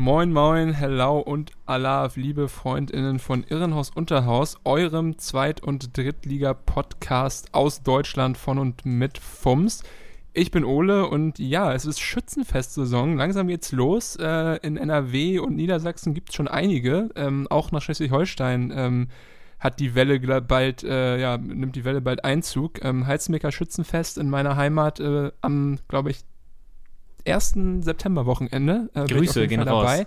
Moin, moin, hello und alav, liebe FreundInnen von Irrenhaus Unterhaus, eurem Zweit- und Drittliga-Podcast aus Deutschland von und mit FUMS. Ich bin Ole und ja, es ist Schützenfestsaison. Langsam geht's los. Äh, in NRW und Niedersachsen gibt es schon einige. Ähm, auch nach Schleswig-Holstein ähm, hat die Welle bald, äh, ja, nimmt die Welle bald Einzug. Ähm, Heizmecker Schützenfest in meiner Heimat äh, am, glaube ich, 1. September-Wochenende. Äh, Grüße gehen dabei. raus.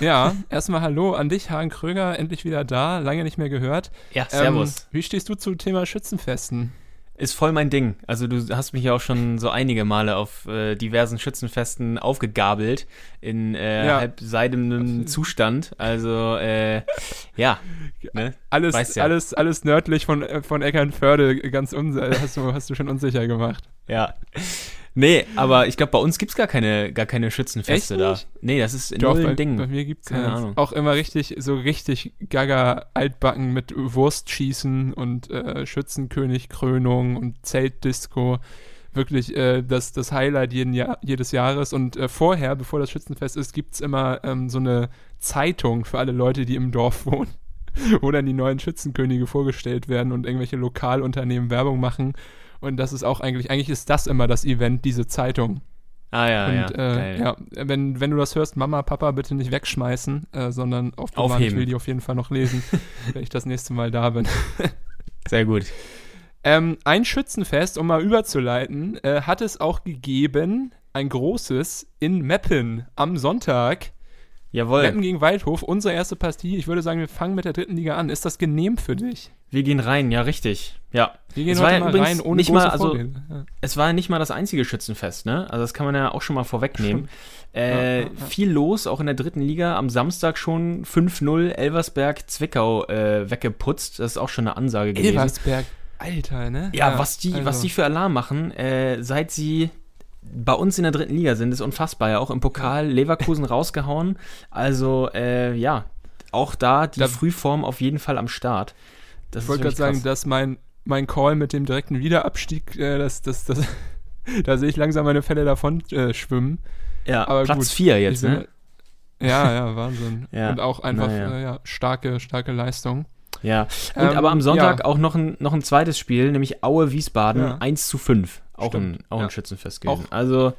Ja, erstmal Hallo an dich, Hagen Kröger, endlich wieder da, lange nicht mehr gehört. Ja, Ähm, servus. wie stehst du zum Thema Schützenfesten? Ist voll mein Ding. Also du hast mich ja auch schon so einige Male auf äh, diversen Schützenfesten aufgegabelt in äh, Ja. halb seidenem Zustand. Also äh, ja, ne? Alles, Weißt ja. alles, alles nördlich von, äh, von Eckernförde, ganz unsicher, hast du, hast du schon unsicher gemacht. Ja. Nee, aber ich glaube, bei uns gibt's gar keine, gar keine Schützenfeste da. Nee, das ist Doch, null bei, ein Ding. bei mir gibt es Keine Ahnung. auch immer richtig, so richtig gaga altbacken mit Wurstschießen und äh, Schützenkönig-Krönung und Zeltdisco. Wirklich äh, das, das Highlight jeden Jahr, jedes Jahres. Und äh, vorher, bevor das Schützenfest ist, gibt es immer ähm, so eine Zeitung für alle Leute, die im Dorf wohnen, wo dann die neuen Schützenkönige vorgestellt werden und irgendwelche Lokalunternehmen Werbung machen. Und das ist auch eigentlich, eigentlich ist das immer das Event, diese Zeitung. Ah ja, Und ja. äh, ja, wenn, wenn du das hörst, Mama, Papa, bitte nicht wegschmeißen, äh, sondern aufbewahren. Ich Aufheben. will die auf jeden Fall noch lesen, wenn ich das nächste Mal da bin. Sehr gut. Ähm, ein Schützenfest, um mal überzuleiten, äh, hat es auch gegeben, ein großes in Meppen am Sonntag. Jawohl. Meppen gegen Waldhof, unsere erste Partie. Ich würde sagen, wir fangen mit der dritten Liga an. Ist das genehm für dich? Wir gehen rein, ja, richtig. Ja. Wir gehen Es heute mal rein ohne nicht mal, also. Ja. Es war nicht mal das einzige Schützenfest, ne? Also das kann man ja auch schon mal vorwegnehmen. Äh, Ja, ja. Viel los, auch in der dritten Liga. Am Samstag schon 5-0 Elversberg Zwickau äh, weggeputzt. Das ist auch schon eine Ansage gewesen. Elversberg, Alter, ne? Ja, was die, was also- die für Alarm machen, äh, seit sie bei uns in der dritten Liga sind, ist unfassbar. Ja, auch im Pokal Leverkusen rausgehauen. Also, äh, ja, auch da die Da- Frühform auf jeden Fall am Start. Das Ich wollte gerade sagen, dass mein, mein Call mit dem direkten Wiederabstieg, äh, das, das, das, da sehe ich langsam meine Fälle davon äh, schwimmen. ja, aber Platz gut. 4 jetzt, bin- ne? Ja, ja, Wahnsinn. Ja, Und auch einfach naja. äh, ja, starke, starke Leistung. Ja. Und Ähm, aber am Sonntag ja. auch noch ein, noch ein zweites Spiel, nämlich Aue Wiesbaden Ja. 1 zu 5. Auch Stimmt, ein, auch ja. ein Schützenfest gewesen. Auch- also,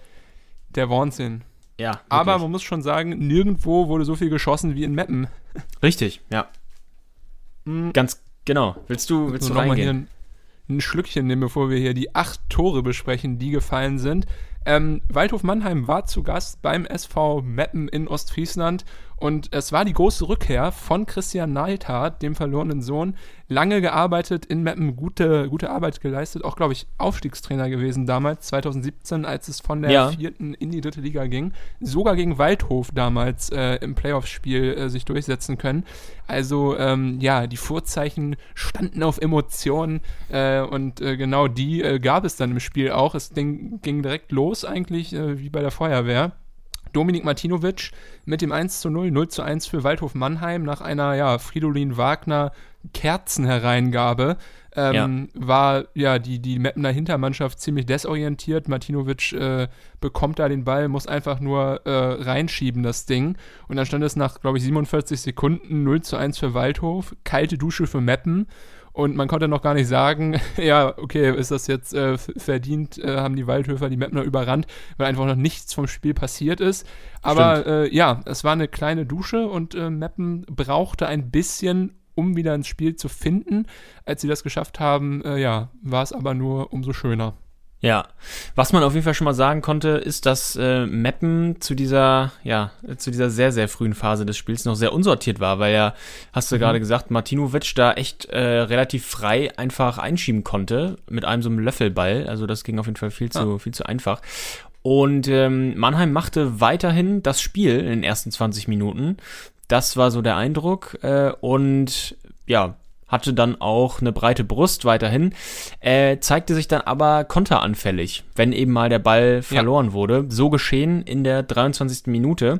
Der Wahnsinn. ja. Aber wirklich. man muss schon sagen, nirgendwo wurde so viel geschossen wie in Meppen. Richtig, ja. Mhm. Ganz genau. Willst du, willst du noch mal hier reingehen? ein, ein Schlückchen nehmen, bevor wir hier die acht Tore besprechen, die gefallen sind. Ähm, Waldhof Mannheim war zu Gast beim SV Meppen in Ostfriesland und es war die große Rückkehr von Christian Neidhardt, dem verlorenen Sohn. Lange gearbeitet in Meppen, gute, gute Arbeit geleistet, auch glaube ich Aufstiegstrainer gewesen damals, 2017, als es von der Ja. vierten in die dritte Liga ging. Sogar gegen Waldhof damals äh, im Playoff-Spiel äh, sich durchsetzen können. Also ähm, ja, die Vorzeichen standen auf Emotionen äh, und äh, genau die äh, gab es dann im Spiel auch. Es ging, ging direkt los eigentlich, äh, wie bei der Feuerwehr. Dominik Martinovic mit dem 1 zu 0, 0 zu 1 für Waldhof Mannheim nach einer, ja, Fridolin Wagner Kerzenhereingabe. Ähm, War ja die, die Mappener Hintermannschaft ziemlich desorientiert. Martinovic äh, bekommt da den Ball, muss einfach nur äh, reinschieben, das Ding. Und dann stand es nach, glaube ich, 47 Sekunden 0 zu 1 für Waldhof. Kalte Dusche für Meppen. Und man konnte noch gar nicht sagen, ja, okay, ist das jetzt äh, verdient, äh, haben die Waldhöfer die Meppner überrannt, weil einfach noch nichts vom Spiel passiert ist. Aber äh, ja, es war eine kleine Dusche und äh, Meppen brauchte ein bisschen, um wieder ins Spiel zu finden. Als sie das geschafft haben, äh, ja, war es aber nur umso schöner. Ja, was man auf jeden Fall schon mal sagen konnte, ist, dass äh, Meppen zu dieser, ja, zu dieser sehr, sehr frühen Phase des Spiels noch sehr unsortiert war, weil ja, hast du gerade gesagt, Martinovic da echt äh, relativ frei einfach einschieben konnte mit einem so einem Löffelball. Also das ging auf jeden Fall viel zu, viel zu einfach. Und ähm, Mannheim machte weiterhin das Spiel in den ersten 20 Minuten. Das war so der Eindruck. Äh, und ja, hatte dann auch eine breite Brust weiterhin, äh, zeigte sich dann aber konteranfällig, wenn eben mal der Ball verloren ja. wurde. So geschehen in der 23. Minute.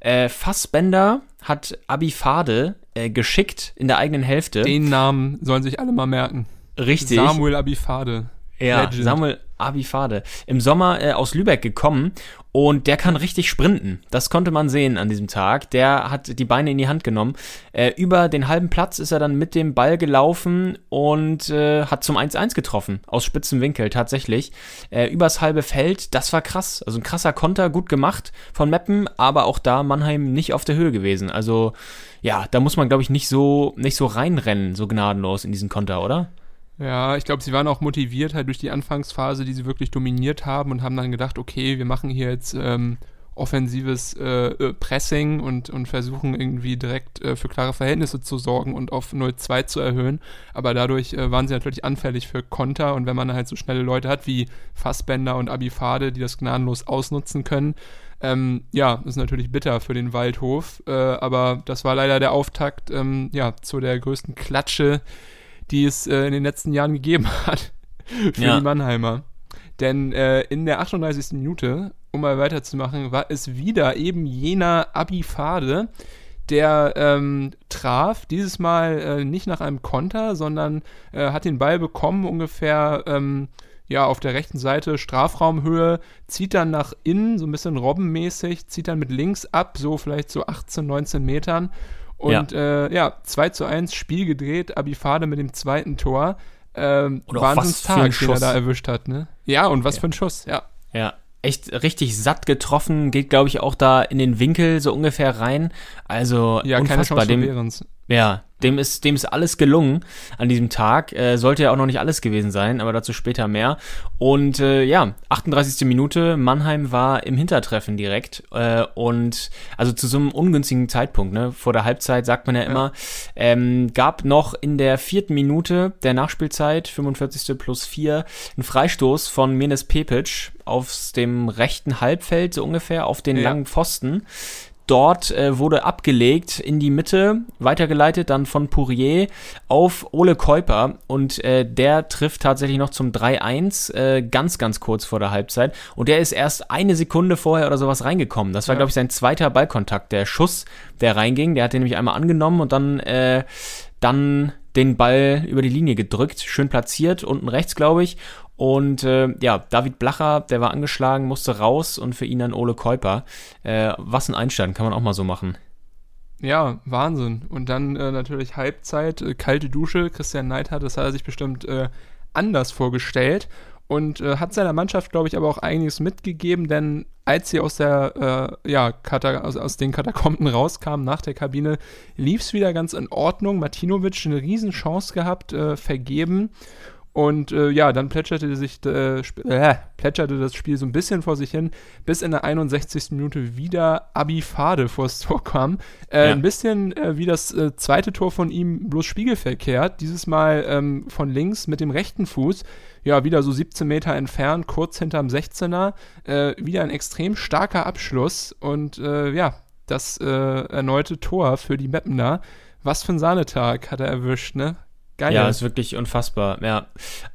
Äh, Fassbender hat Abifade äh, geschickt in der eigenen Hälfte. Den Namen sollen sich alle mal merken. Richtig. Samuel Abifade. Ja, Legend. Samuel Abifade. Im Sommer äh, aus Lübeck gekommen und der kann richtig sprinten. Das konnte man sehen an diesem Tag. Der hat die Beine in die Hand genommen. Äh, über den halben Platz ist er dann mit dem Ball gelaufen und äh, hat zum 1-1 getroffen. Aus spitzem Winkel tatsächlich. Äh, übers halbe Feld. Das war krass. Also ein krasser Konter, gut gemacht von Meppen, aber auch da Mannheim nicht auf der Höhe gewesen. Also ja, da muss man, glaube ich, nicht so, nicht so reinrennen, so gnadenlos in diesen Konter, oder? Ja, ich glaube, sie waren auch motiviert halt durch die Anfangsphase, die sie wirklich dominiert haben und haben dann gedacht, okay, wir machen hier jetzt ähm, offensives äh, äh Pressing und, und versuchen irgendwie direkt äh, für klare Verhältnisse zu sorgen und auf 0-2 zu erhöhen. Aber dadurch äh, waren sie natürlich anfällig für Konter und wenn man halt so schnelle Leute hat wie Fassbender und Abifade, die das gnadenlos ausnutzen können, ähm, ja, ist natürlich bitter für den Waldhof. Äh, aber das war leider der Auftakt ähm, ja, zu der größten Klatsche, die es äh, in den letzten Jahren gegeben hat für ja. die Mannheimer. Denn äh, in der 38. Minute, um mal weiterzumachen, war es wieder eben jener Abifade, der ähm, traf, dieses Mal äh, nicht nach einem Konter, sondern äh, hat den Ball bekommen, ungefähr ähm, ja, auf der rechten Seite Strafraumhöhe, zieht dann nach innen, so ein bisschen robbenmäßig, zieht dann mit links ab, so vielleicht so 18, 19 Metern und ja, äh, ja 2 zu 1 Spiel gedreht, Abifade mit dem zweiten Tor. Ähm, Wahnsinnstag, den er da erwischt hat, ne? Ja, und was ja. für ein Schuss, ja. Ja, echt richtig satt getroffen, geht glaube ich auch da in den Winkel so ungefähr rein. Also ja, unfassbar. Keine Chance dem, ja, dem ist, dem ist alles gelungen an diesem Tag. Äh, sollte ja auch noch nicht alles gewesen sein, aber dazu später mehr. Und äh, ja, 38. Minute, Mannheim war im Hintertreffen direkt. Äh, und also zu so einem ungünstigen Zeitpunkt, ne? Vor der Halbzeit sagt man ja, ja. immer, ähm, gab noch in der vierten Minute der Nachspielzeit, 45. plus 4, einen Freistoß von Menes Pepic auf dem rechten Halbfeld, so ungefähr, auf den ja. langen Pfosten dort äh, wurde abgelegt in die Mitte, weitergeleitet dann von Pourier auf Ole Käuper und äh, der trifft tatsächlich noch zum 3-1, äh, ganz, ganz kurz vor der Halbzeit und der ist erst eine Sekunde vorher oder sowas reingekommen. Das war, ja. glaube ich, sein zweiter Ballkontakt, der Schuss, der reinging, der hat den nämlich einmal angenommen und dann, äh, dann den Ball über die Linie gedrückt, schön platziert, unten rechts, glaube ich. Und äh, ja, David Blacher, der war angeschlagen, musste raus und für ihn dann Ole Käuper. Äh, was ein Einstand, kann man auch mal so machen. Ja, Wahnsinn. Und dann äh, natürlich Halbzeit, äh, kalte Dusche. Christian Neidhardt, das hat er sich bestimmt äh, anders vorgestellt und äh, hat seiner Mannschaft, glaube ich, aber auch einiges mitgegeben, denn als sie aus der, äh, ja, aus, aus, den Katakomben rauskamen nach der Kabine, lief es wieder ganz in Ordnung. Martinovic eine Riesenchance gehabt, äh, vergeben und äh, ja, dann plätscherte, sich, äh, äh, plätscherte das Spiel so ein bisschen vor sich hin, bis in der 61. Minute wieder Abifade vors Tor kam. Äh, ja. Ein bisschen äh, wie das äh, zweite Tor von ihm, bloß spiegelverkehrt. Dieses Mal ähm, von links mit dem rechten Fuß. Ja, wieder so 17 Meter entfernt, kurz hinterm 16er. wieder ein extrem starker Abschluss und ja, das erneute Tor für die Mappener. Was für ein Sahnetag hat er erwischt, ne? Geil. Ja, ist wirklich unfassbar. Ja,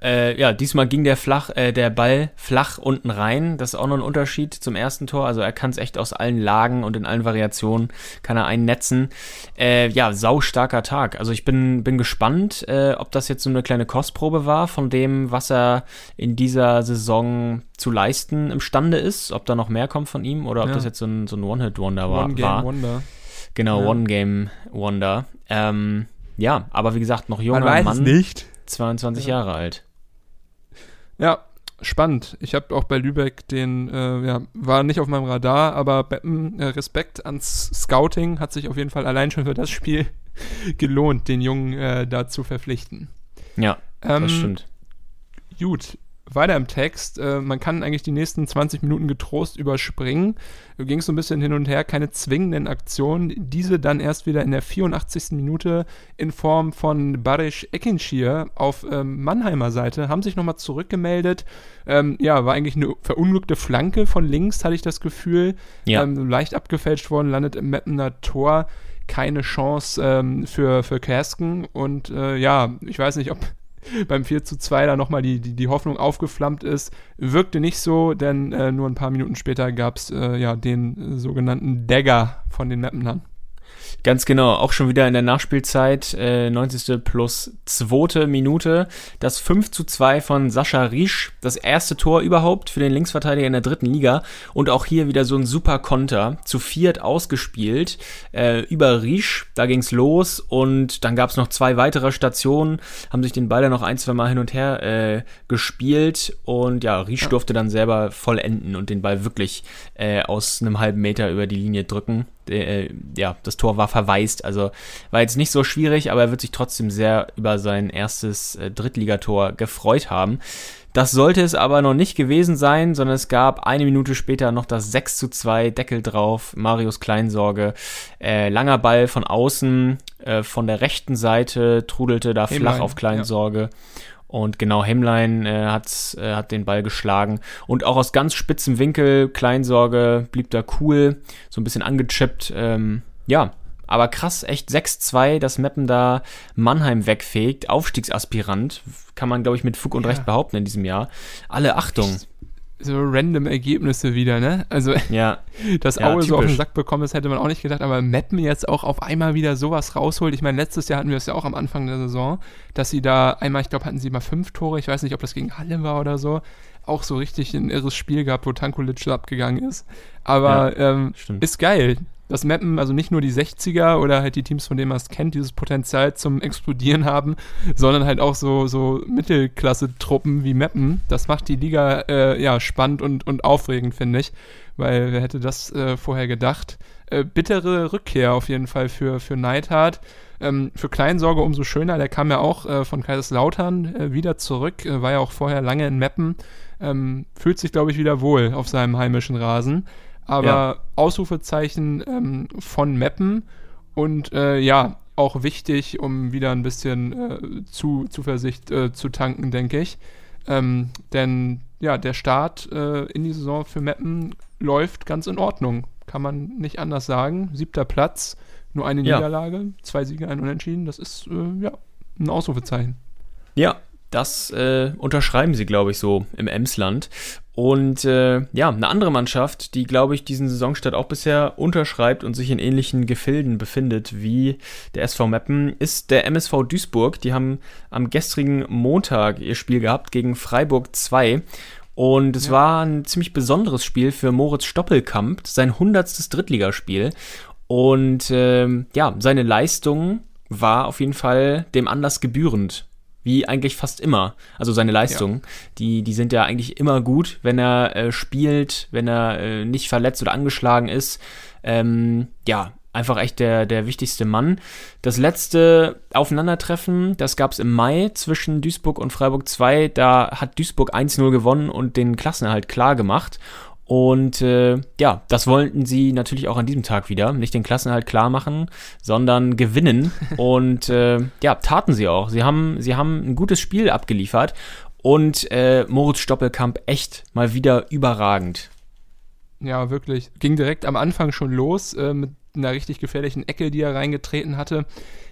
äh, ja diesmal ging der, flach, äh, der Ball flach unten rein. Das ist auch noch ein Unterschied zum ersten Tor. Also er kann es echt aus allen Lagen und in allen Variationen kann er einnetzen. Äh, ja, saustarker Tag. Also ich bin, bin gespannt, äh, ob das jetzt so eine kleine Kostprobe war von dem, was er in dieser Saison zu leisten imstande ist. Ob da noch mehr kommt von ihm oder ob ja. das jetzt so ein, so ein One-Hit-Wonder war. One-Game-Wonder. Genau, ja. One-Game-Wonder. Ähm, ja, aber wie gesagt, noch junger Man weiß Mann. Es nicht. 22 ja. Jahre alt. Ja, spannend. Ich habe auch bei Lübeck den, äh, ja, war nicht auf meinem Radar, aber Beppen, äh, Respekt ans Scouting hat sich auf jeden Fall allein schon für das Spiel gelohnt, den Jungen äh, da zu verpflichten. Ja, ähm, das stimmt. Gut. Weiter im Text. Äh, man kann eigentlich die nächsten 20 Minuten getrost überspringen. Du gingst so ein bisschen hin und her, keine zwingenden Aktionen. Diese dann erst wieder in der 84. Minute in Form von Barish Ekinschir auf ähm, Mannheimer Seite, haben sich nochmal zurückgemeldet. Ähm, ja, war eigentlich eine verunglückte Flanke von links, hatte ich das Gefühl. Ja. Ähm, leicht abgefälscht worden, landet im Mappener Tor. Keine Chance ähm, für, für Kersken. Und äh, ja, ich weiß nicht, ob beim 4 zu 2 da nochmal die, die, die Hoffnung aufgeflammt ist. Wirkte nicht so, denn äh, nur ein paar Minuten später gab es äh, ja den äh, sogenannten Dagger von den Mappenern. Ganz genau, auch schon wieder in der Nachspielzeit, äh, 90. plus zweite Minute, das 5 zu 2 von Sascha Riesch, das erste Tor überhaupt für den Linksverteidiger in der dritten Liga und auch hier wieder so ein super Konter, zu viert ausgespielt, äh, über Riesch, da ging's los und dann gab's noch zwei weitere Stationen, haben sich den Ball dann noch ein, zwei Mal hin und her äh, gespielt und ja, Riesch ja. durfte dann selber vollenden und den Ball wirklich äh, aus einem halben Meter über die Linie drücken äh, ja, das Tor war verwaist. Also war jetzt nicht so schwierig, aber er wird sich trotzdem sehr über sein erstes äh, Drittligator gefreut haben. Das sollte es aber noch nicht gewesen sein, sondern es gab eine Minute später noch das 6 zu 2, Deckel drauf, Marius Kleinsorge, äh, langer Ball von außen, äh, von der rechten Seite trudelte da flach auf Kleinsorge. Ja. Und genau, Hemlein äh, hat, äh, hat den Ball geschlagen. Und auch aus ganz spitzem Winkel, Kleinsorge, blieb da cool, so ein bisschen angechippt. Ähm, ja, aber krass, echt 6-2, dass Meppen da Mannheim wegfegt. Aufstiegsaspirant, kann man, glaube ich, mit Fug und ja. Recht behaupten in diesem Jahr. Alle Achtung so random Ergebnisse wieder, ne? Also, ja. dass Aue ja, so auf den Sack bekommen ist, hätte man auch nicht gedacht, aber Meppen jetzt auch auf einmal wieder sowas rausholt. Ich meine, letztes Jahr hatten wir es ja auch am Anfang der Saison, dass sie da einmal, ich glaube, hatten sie mal fünf Tore, ich weiß nicht, ob das gegen Halle war oder so, auch so richtig ein irres Spiel gehabt, wo Tankulic abgegangen ist. Aber ja, ähm, ist geil das Mappen, also nicht nur die 60er oder halt die Teams, von denen man es kennt, dieses Potenzial zum Explodieren haben, sondern halt auch so, so Mittelklasse-Truppen wie Mappen. Das macht die Liga äh, ja spannend und, und aufregend, finde ich. Weil wer hätte das äh, vorher gedacht? Äh, bittere Rückkehr auf jeden Fall für, für Neidhart. Ähm, für Kleinsorge umso schöner, der kam ja auch äh, von Kaiserslautern äh, wieder zurück, äh, war ja auch vorher lange in Meppen. Ähm, fühlt sich, glaube ich, wieder wohl auf seinem heimischen Rasen aber ja. Ausrufezeichen ähm, von Mappen und äh, ja, auch wichtig, um wieder ein bisschen äh, zu, Zuversicht äh, zu tanken, denke ich. Ähm, denn ja, der Start äh, in die Saison für Mappen läuft ganz in Ordnung. Kann man nicht anders sagen. Siebter Platz, nur eine ja. Niederlage, zwei Siege, ein Unentschieden. Das ist äh, ja ein Ausrufezeichen. Ja, das äh, unterschreiben sie, glaube ich, so im Emsland. Und äh, ja, eine andere Mannschaft, die, glaube ich, diesen Saisonstart auch bisher unterschreibt und sich in ähnlichen Gefilden befindet wie der SV Meppen, ist der MSV Duisburg. Die haben am gestrigen Montag ihr Spiel gehabt gegen Freiburg 2. Und es ja. war ein ziemlich besonderes Spiel für Moritz Stoppelkamp, sein hundertstes Drittligaspiel. Und äh, ja, seine Leistung war auf jeden Fall dem Anlass gebührend wie eigentlich fast immer. Also seine Leistungen, ja. die, die sind ja eigentlich immer gut, wenn er äh, spielt, wenn er äh, nicht verletzt oder angeschlagen ist. Ähm, ja, einfach echt der, der wichtigste Mann. Das letzte Aufeinandertreffen, das gab es im Mai zwischen Duisburg und Freiburg 2. Da hat Duisburg 1-0 gewonnen und den Klassenerhalt klar gemacht. Und äh, ja, das wollten sie natürlich auch an diesem Tag wieder. Nicht den Klassenhalt klar machen, sondern gewinnen. Und äh, ja, taten sie auch. Sie haben, sie haben ein gutes Spiel abgeliefert. Und äh, Moritz Stoppelkamp echt mal wieder überragend. Ja, wirklich. Ging direkt am Anfang schon los äh, mit einer richtig gefährlichen Ecke, die er reingetreten hatte.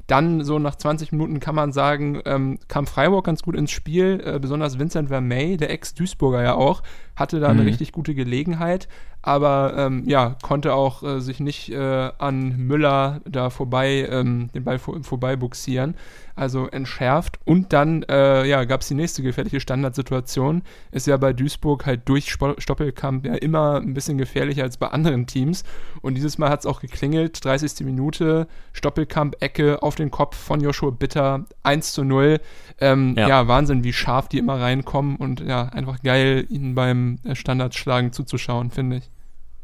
Dann so nach 20 Minuten kann man sagen, ähm, kam Freiburg ganz gut ins Spiel, äh, besonders Vincent Vermey, der Ex-Duisburger ja auch, hatte da mhm. eine richtig gute Gelegenheit, aber ähm, ja, konnte auch äh, sich nicht äh, an Müller da vorbei, ähm, den Ball vor, vorbei buxieren also entschärft. Und dann äh, ja, gab es die nächste gefährliche Standardsituation. Ist ja bei Duisburg halt durch Stoppelkamp ja immer ein bisschen gefährlicher als bei anderen Teams. Und dieses Mal hat es auch geklingelt. 30. Minute, Stoppelkamp, Ecke auf den Kopf von Joshua Bitter, 1 zu 0. Ähm, ja. ja. Wahnsinn, wie scharf die immer reinkommen und ja, einfach geil, ihnen beim Standardschlagen zuzuschauen, finde ich.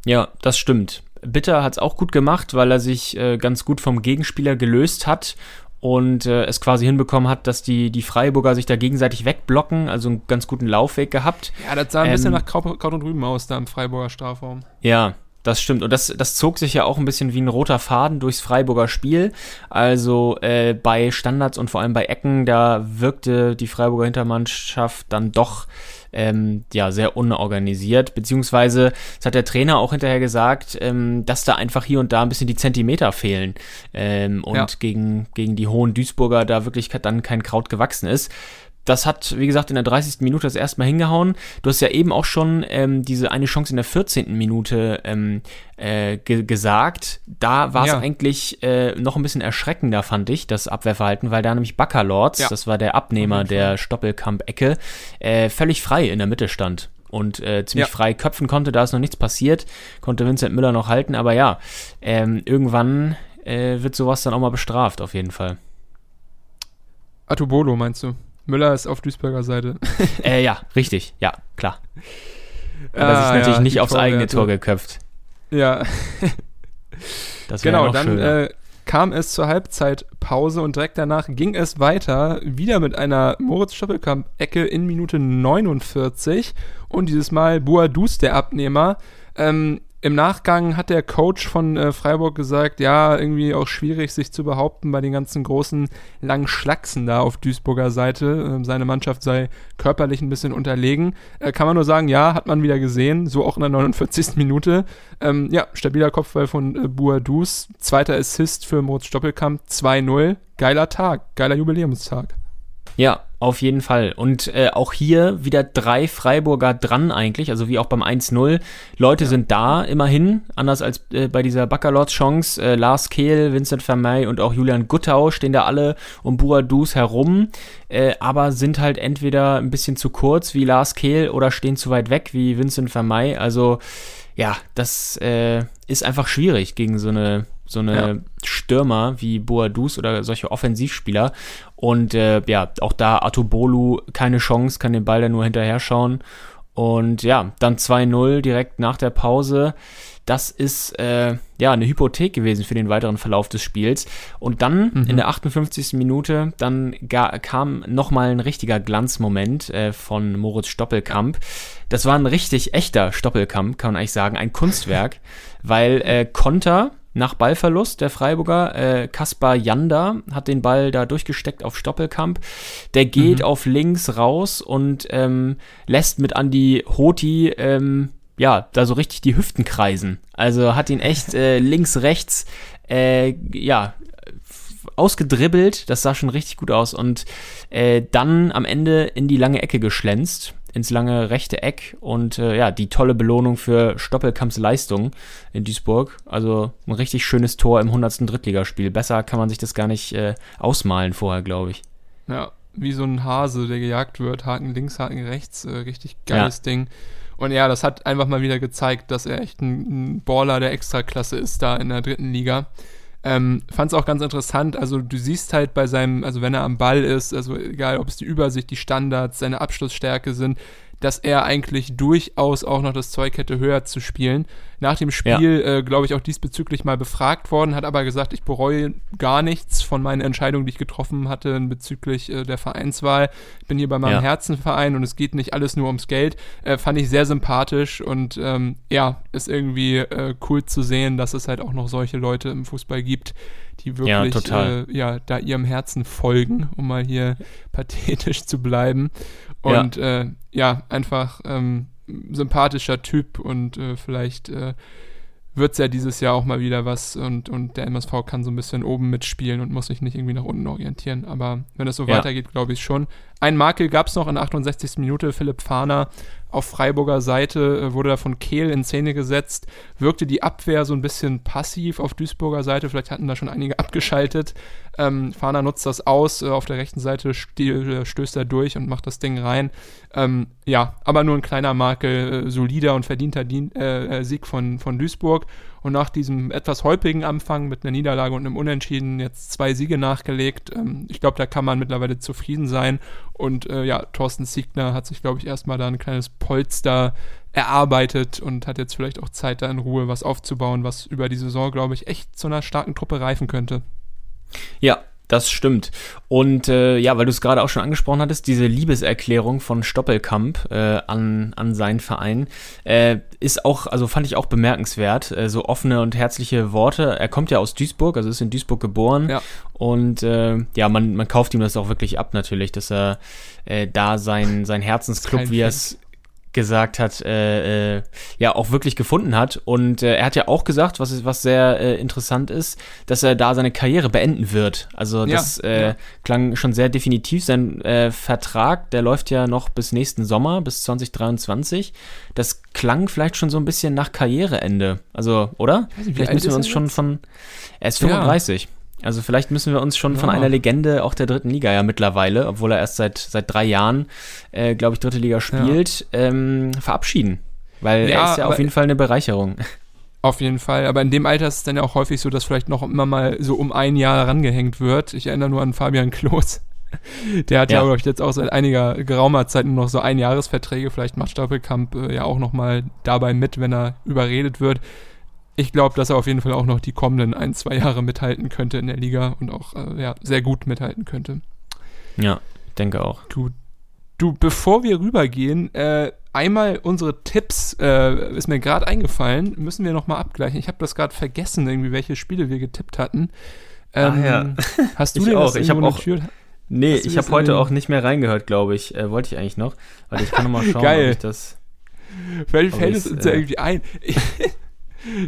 Ja, das stimmt. Bitter hat es auch gut gemacht, weil er sich äh, ganz gut vom Gegenspieler gelöst hat und äh, es quasi hinbekommen hat, dass die, die Freiburger sich da gegenseitig wegblocken, also einen ganz guten Laufweg gehabt. Ja, das sah ein bisschen Ähm, nach Kraut, Kraut und Rüben aus da im Freiburger Strafraum. Ja, das stimmt. Und das, das zog sich ja auch ein bisschen wie ein roter Faden durchs Freiburger Spiel. Also äh, bei Standards und vor allem bei Ecken, da wirkte die Freiburger Hintermannschaft dann doch ähm, ja, sehr unorganisiert. Beziehungsweise, das hat der Trainer auch hinterher gesagt, ähm, dass da einfach hier und da ein bisschen die Zentimeter fehlen. Ähm, und Ja. gegen, gegen die hohen Duisburger da wirklich dann kein Kraut gewachsen ist. Das hat, wie gesagt, in der 30. Minute das erste Mal hingehauen. Du hast ja eben auch schon ähm, diese eine Chance in der 14. Minute ähm, äh, ge gesagt. Da war es Ja. eigentlich äh, noch ein bisschen erschreckender, fand ich, das Abwehrverhalten, weil da nämlich Baccalords, Ja. das war der Abnehmer der Stoppelkamp-Ecke, äh, völlig frei in der Mitte stand und äh, ziemlich Ja. frei köpfen konnte. Da ist noch nichts passiert, konnte Vincent Müller noch halten, aber ja, ähm, irgendwann äh, wird sowas dann auch mal bestraft, auf jeden Fall. Atubolo meinst du? Müller ist auf Duisburger Seite. äh, ja, richtig, ja, klar. Aber Ah, das ist natürlich ja, nicht aufs eigene Torwerte. Tor geköpft. Ja, Das genau. noch Dann äh, kam es zur Halbzeitpause und direkt danach ging es weiter, wieder mit einer Moritz Stoppelkamp-Ecke in Minute 49 und dieses Mal Boadus, der Abnehmer. Ähm, Im Nachgang hat der Coach von äh, Freiburg gesagt, ja, irgendwie auch schwierig, sich zu behaupten bei den ganzen großen langen Schlachsen da auf Duisburger Seite. Ähm, seine Mannschaft sei körperlich ein bisschen unterlegen. Äh, kann man nur sagen, ja, hat man wieder gesehen, so auch in der 49. Minute. Ähm, ja, stabiler Kopfball von äh, Boadus. Zweiter Assist für Moritz Stoppelkamp, 2-0. Geiler Tag, geiler Jubiläumstag. Ja, auf jeden Fall. Und äh, auch hier wieder drei Freiburger dran eigentlich, also wie auch beim 1-0. Leute sind da immerhin, anders als äh, bei dieser Baccalords-Chance. Äh, Lars Kehl, Vincent Vermey und auch Julian Guttau stehen da alle um Buadus herum, äh, aber sind halt entweder ein bisschen zu kurz wie Lars Kehl oder stehen zu weit weg wie Vincent Vermey. Also ja, das äh, ist einfach schwierig gegen so eine so eine Ja. Stürmer wie Boadus oder solche Offensivspieler. Und äh, ja, auch da Atubolu keine Chance, kann den Ball da nur hinterher schauen. Und ja, dann 2-0 direkt nach der Pause. Das ist äh, ja eine Hypothek gewesen für den weiteren Verlauf des Spiels. Und dann Mhm. in der 58. Minute, dann kam nochmal ein richtiger Glanzmoment äh, von Moritz Stoppelkamp. Das war ein richtig echter Stoppelkamp, kann man eigentlich sagen, ein Kunstwerk, weil äh, Konter nach Ballverlust der Freiburger, äh, Kaspar Janda hat den Ball da durchgesteckt auf Stoppelkamp. Der geht auf links raus und ähm, lässt mit Andi Hoti ähm, ja, da so richtig die Hüften kreisen. Also hat ihn echt äh, links, rechts, äh, ja, ausgedribbelt. Das sah schon richtig gut aus. Und äh, dann am Ende in die lange Ecke geschlänzt, ins lange rechte Eck. Und äh, ja, die tolle Belohnung für Stoppelkamps Leistung in Duisburg. Also ein richtig schönes Tor im 100. Drittligaspiel. Besser kann man sich das gar nicht äh, ausmalen vorher, glaube ich. Ja, wie so ein Hase, der gejagt wird. Haken links, Haken rechts. Äh, richtig geiles Ding. Und ja, das hat einfach mal wieder gezeigt, dass er echt ein, ein Baller der Extraklasse ist da in der dritten Liga. Ähm, Fand es auch ganz interessant, also du siehst halt bei seinem, also wenn er am Ball ist, also egal ob es die Übersicht, die Standards, seine Abschlussstärke sind, dass er eigentlich durchaus auch noch das Zeug hätte höher zu spielen. Nach dem Spiel, äh, glaube ich, auch diesbezüglich mal befragt worden, hat aber gesagt, ich bereue gar nichts von meinen Entscheidungen, die ich getroffen hatte bezüglich äh, der Vereinswahl. Ich bin hier bei meinem Ja. Herzenverein und es geht nicht alles nur ums Geld. Äh, fand ich sehr sympathisch und ähm, ja, ist irgendwie äh, cool zu sehen, dass es halt auch noch solche Leute im Fußball gibt, die Ja, wirklich total. Äh, ja, da ihrem Herzen folgen, um mal hier pathetisch zu bleiben. Und ja, äh, ja einfach ähm, sympathischer Typ und äh, vielleicht äh, wird es ja dieses Jahr auch mal wieder was und, und der MSV kann so ein bisschen oben mitspielen und muss sich nicht irgendwie nach unten orientieren. Aber wenn es so Ja. weitergeht, glaube ich schon. Ein Makel gab es noch in der 68. Minute. Philipp Fahner auf Freiburger Seite äh, wurde da von Kehl in Szene gesetzt. Wirkte die Abwehr so ein bisschen passiv auf Duisburger Seite. Vielleicht hatten da schon einige abgeschaltet. Ähm, Fahner nutzt das aus. Äh, auf der rechten Seite äh, stößt er durch und macht das Ding rein. Ähm, ja, aber nur ein kleiner Makel. Solider und verdienter Dien äh, Sieg von, von Duisburg. Und nach diesem etwas holprigen Anfang mit einer Niederlage und einem Unentschieden jetzt zwei Siege nachgelegt. Ähm, ich glaube, da kann man mittlerweile zufrieden sein. Und äh, ja, Thorsten Siegner hat sich, glaube ich, erstmal da ein kleines Polster erarbeitet und hat jetzt vielleicht auch Zeit, da in Ruhe was aufzubauen, was über die Saison, glaube ich, echt zu einer starken Truppe reifen könnte. Ja, Das stimmt. Und äh, ja, weil du es gerade auch schon angesprochen hattest, diese Liebeserklärung von Stoppelkamp äh, an, an seinen Verein äh, ist auch, also fand ich auch bemerkenswert. Äh, so offene und herzliche Worte. Er kommt ja aus Duisburg, also ist in Duisburg geboren. Ja. Und äh, ja, man, man kauft ihm das auch wirklich ab, natürlich, dass er äh, da sein, sein Herzensclub, wie er es gesagt hat, äh, äh, ja auch wirklich gefunden hat. Und äh, er hat ja auch gesagt, was, was sehr äh, interessant ist, dass er da seine Karriere beenden wird. Also das Ja, äh, ja. klang schon sehr definitiv. Sein äh, Vertrag, der läuft ja noch bis nächsten Sommer, bis 2023. Das klang vielleicht schon so ein bisschen nach Karriereende. Also, oder? Nicht, vielleicht müssen wir uns schon von. Er ist Ja. 35. Also vielleicht müssen wir uns schon von Ja. einer Legende auch der dritten Liga ja mittlerweile, obwohl er erst seit, seit drei Jahren, äh, glaube ich, dritte Liga spielt, ähm, verabschieden. Weil Ja, er ist ja auf jeden Fall eine Bereicherung. Auf jeden Fall, aber in dem Alter ist es dann ja auch häufig so, dass vielleicht noch immer mal so um ein Jahr rangehängt wird. Ich erinnere nur an Fabian Klos. Der hat ja, Ja. glaube ich, jetzt auch seit einiger geraumer Zeit nur noch so Einjahresverträge. Vielleicht macht Stoppelkamp äh, ja auch noch mal dabei mit, wenn er überredet wird. Ich glaube, dass er auf jeden Fall auch noch die kommenden ein, zwei Jahre mithalten könnte in der Liga und auch äh, ja, sehr gut mithalten könnte. Ja, ich denke auch. Du, du bevor wir rübergehen, äh, einmal unsere Tipps, äh, ist mir gerade eingefallen, müssen wir nochmal abgleichen. Ich habe das gerade vergessen, irgendwie, welche Spiele wir getippt hatten. Ähm, Ach ja. Hast du Ich dir auch. das Ich auch- notiert? Nee, ich habe heute auch nicht mehr reingehört, glaube ich. Äh, wollte ich eigentlich noch. Warte, ich kann noch mal schauen, Geil. ob ich das. Vielleicht fällt es uns ja äh, irgendwie ein.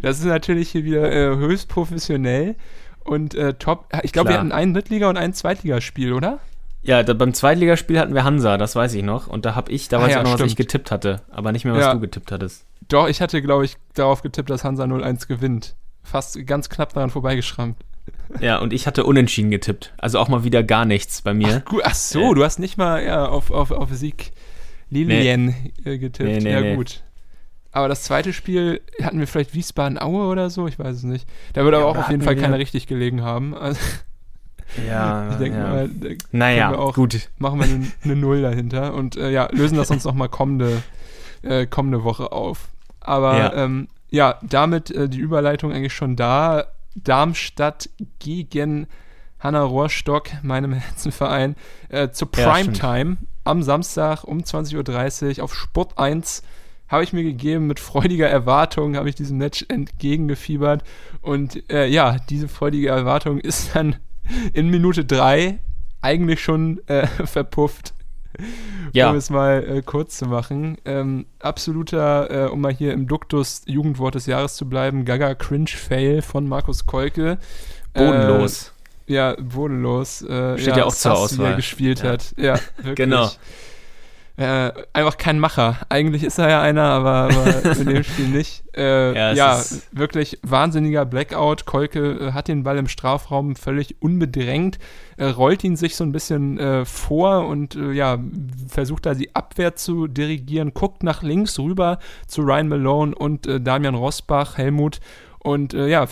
Das ist natürlich hier wieder äh, höchst professionell und äh, top. Ich glaube, wir hatten ein Drittliga- und ein Zweitligaspiel, oder? Ja, da, beim Zweitligaspiel hatten wir Hansa, das weiß ich noch. Und da habe ich, da Ah weiß ich ja, auch noch, was ich stimmt. getippt hatte. Aber nicht mehr, was Ja. du getippt hattest. Doch, ich hatte, glaube ich, darauf getippt, dass Hansa 0-1 gewinnt. Fast ganz knapp daran vorbeigeschrammt. Ja, und ich hatte unentschieden getippt. Also auch mal wieder gar nichts bei mir. Gut, ach so, Äh. du hast nicht mal ja, auf, auf, auf Sieg Lilien äh, getippt. Nee, nee, ja, nee. gut. Aber das zweite Spiel hatten wir vielleicht Wiesbaden-Aue oder so, ich weiß es nicht. Da würde Ja, aber auch auf jeden Fall keiner richtig gelegen haben. Also, Ja, ich denke ja. mal, Naja, auch- gut. machen wir eine, eine Null dahinter und äh, ja, lösen das uns nochmal kommende, äh, kommende Woche auf. Aber Ja. ja, ähm, ja damit äh, die Überleitung eigentlich schon da. Darmstadt gegen Hanna Rohrstock, meinem Herzenverein, äh, zu Ja, Primetime am Samstag um 20.30 Uhr auf Sport 1 habe ich mir gegeben, mit freudiger Erwartung habe ich diesem Match entgegengefiebert und äh, ja, diese freudige Erwartung ist dann in Minute 3 eigentlich schon äh, verpufft. Ja. Um es mal äh, kurz zu machen. Ähm, absoluter, äh, um mal hier im Duktus Jugendwort des Jahres zu bleiben, Gaga Cringe Fail von Markus Kolke. Bodenlos. Äh, ja, bodenlos. Äh, Steht ja auch zur Sass, wie er Auswahl. gespielt Ja. hat. Ja, wirklich. Genau. Äh, einfach kein Macher. Eigentlich ist er ja einer, aber, aber in dem Spiel nicht. Äh, Ja, ja, wirklich wahnsinniger Blackout. Kolke äh, hat den Ball im Strafraum völlig unbedrängt, äh, rollt ihn sich so ein bisschen äh, vor und äh, ja, versucht da die Abwehr zu dirigieren, guckt nach links rüber zu Ryan Malone und Damian Rosbach, Helmut und ja,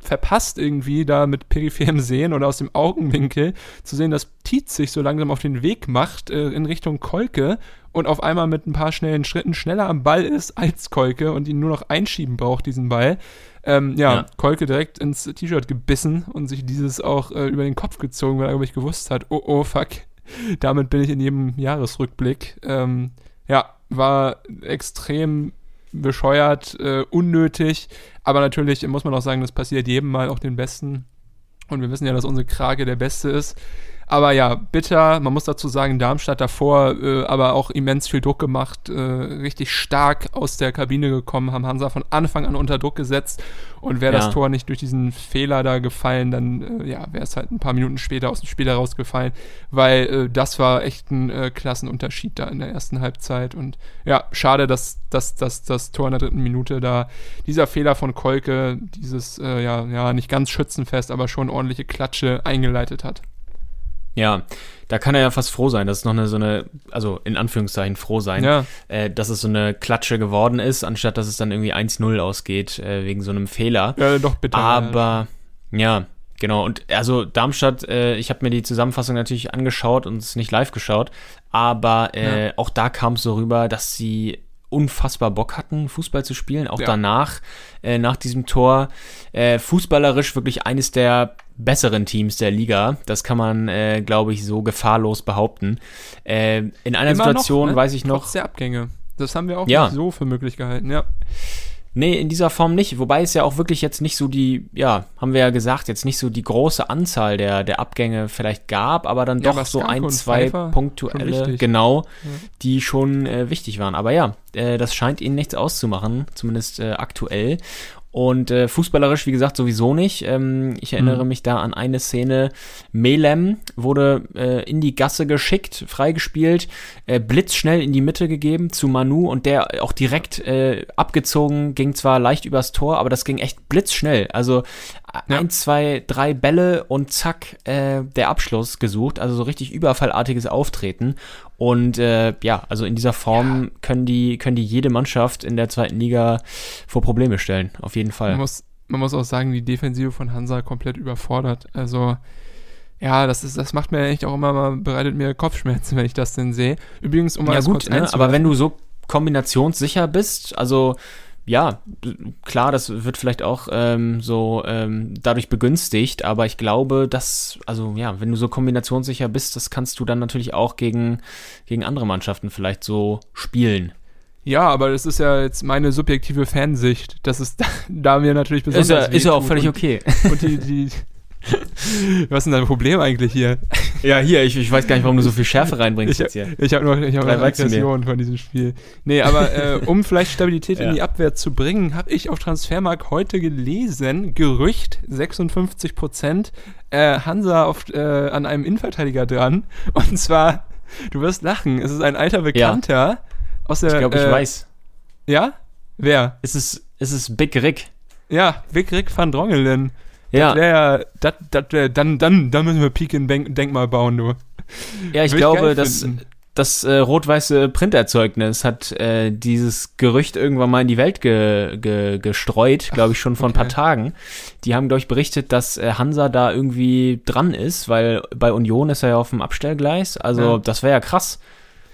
verpasst irgendwie da mit peripherem Sehen oder aus dem Augenwinkel zu sehen, dass Tietz sich so langsam auf den Weg macht äh, in Richtung Kolke und auf einmal mit ein paar schnellen Schritten schneller am Ball ist als Kolke und ihn nur noch einschieben braucht, diesen Ball. Ähm, ja, Ja. Kolke direkt ins T-Shirt gebissen und sich dieses auch äh, über den Kopf gezogen, weil er, glaube ich, gewusst hat, oh, oh, fuck, damit bin ich in jedem Jahresrückblick. Ähm, ja, war extrem bescheuert, äh, unnötig, aber natürlich muss man auch sagen, das passiert jedem Mal, auch den Besten. Und wir wissen ja, dass unsere Krake der Beste ist. Aber ja, bitter. Man muss dazu sagen, Darmstadt davor äh, aber auch immens viel Druck gemacht, äh, richtig stark aus der Kabine gekommen, haben Hansa von Anfang an unter Druck gesetzt. Und wäre Ja. das Tor nicht durch diesen Fehler da gefallen, dann äh, ja, wäre es halt ein paar Minuten später aus dem Spiel herausgefallen, weil äh, das war echt ein äh, Klassenunterschied da in der ersten Halbzeit. Und ja, schade, dass, dass, dass das Tor in der dritten Minute da, dieser Fehler von Kolke, dieses, äh, ja, ja, nicht ganz schützenfest, aber schon ordentliche Klatsche eingeleitet hat. Ja, da kann er ja fast froh sein, dass es noch eine so eine, also in Anführungszeichen froh sein, Ja. äh, dass es so eine Klatsche geworden ist, anstatt dass es dann irgendwie 1-0 ausgeht, äh, wegen so einem Fehler. Ja, doch bitter. Aber ja, genau. Und also Darmstadt, äh, ich habe mir die Zusammenfassung natürlich angeschaut und es nicht live geschaut, aber äh, auch da kam es so rüber, dass sie unfassbar Bock hatten, Fußball zu spielen. Auch Ja. danach, äh, nach diesem Tor, äh, fußballerisch wirklich eines der besseren Teams der Liga. Das kann man, äh, glaube ich, so gefahrlos behaupten. Äh, in einer Immer Situation noch, ne? weiß ich noch. Trotz der Abgänge. Das haben wir auch Ja. nicht so für möglich gehalten, ja. Nee, in dieser Form nicht. Wobei es ja auch wirklich jetzt nicht so die, ja, haben wir ja gesagt, jetzt nicht so die große Anzahl der, der Abgänge vielleicht gab, aber dann Ja, doch aber so ein, zwei Pfeiffer punktuelle, genau, die schon äh, wichtig waren. Aber ja, äh, das scheint ihnen nichts auszumachen, zumindest äh, aktuell. Und äh, fußballerisch, wie gesagt, sowieso nicht. Ähm, ich erinnere Mhm. mich da an eine Szene. Melem wurde äh, in die Gasse geschickt, freigespielt, äh, blitzschnell in die Mitte gegeben zu Manu und der auch direkt äh, abgezogen, ging zwar leicht übers Tor, aber das ging echt blitzschnell. Also Ja. eins, zwei, drei Bälle und zack, äh, der Abschluss gesucht. Also so richtig überfallartiges Auftreten. Und äh, ja, also in dieser Form können die, können die jede Mannschaft in der zweiten Liga vor Probleme stellen. Auf jeden Fall. Man muss, man muss auch sagen, die Defensive von Hansa komplett überfordert. Also, ja, das, ist, das macht mir echt auch immer mal, bereitet mir Kopfschmerzen, wenn ich das denn sehe. Übrigens, um mal ja gut, kurz ne? aber wenn du so kombinationssicher bist, also ja, klar, das wird vielleicht auch ähm, so ähm, dadurch begünstigt, aber ich glaube, dass, also ja, wenn du so kombinationssicher bist, das kannst du dann natürlich auch gegen, gegen andere Mannschaften vielleicht so spielen. Ja, aber das ist ja jetzt meine subjektive Fansicht. Das ist da, da mir natürlich besonders Ist ja, ist ja auch völlig und, okay. Und die, die Was ist denn dein Problem eigentlich hier? Ja, hier, ich, ich weiß gar nicht, warum du so viel Schärfe reinbringst Ich, jetzt hier. ich habe noch, ich hab noch Weizen Aggression von diesem Spiel. Nee, aber äh, um vielleicht Stabilität Ja. in die Abwehr zu bringen, habe ich auf Transfermarkt heute gelesen, Gerücht, 56 Prozent, äh, Hansa auf, äh, an einem Innenverteidiger dran. Und zwar, du wirst lachen, es ist ein alter Bekannter aus der... Ich glaube, ich äh, weiß. Ja? Wer? Ist es, ist es Big Rick? Ja, Vic Rick van Drongelen. Ja, Wär ja, dat, dat wär, dann, dann, dann müssen wir Peak in Bank, Denkmal bauen, du. ja ich glaube, geil dass das äh, rot-weiße Printerzeugnis hat äh, dieses Gerücht irgendwann mal in die Welt ge ge gestreut, glaube ich schon vor ein paar okay. Tagen. Die haben, glaube ich, berichtet, dass äh, Hansa da irgendwie dran ist, weil bei Union ist er ja auf dem Abstellgleis. Also Ja. das wäre ja krass.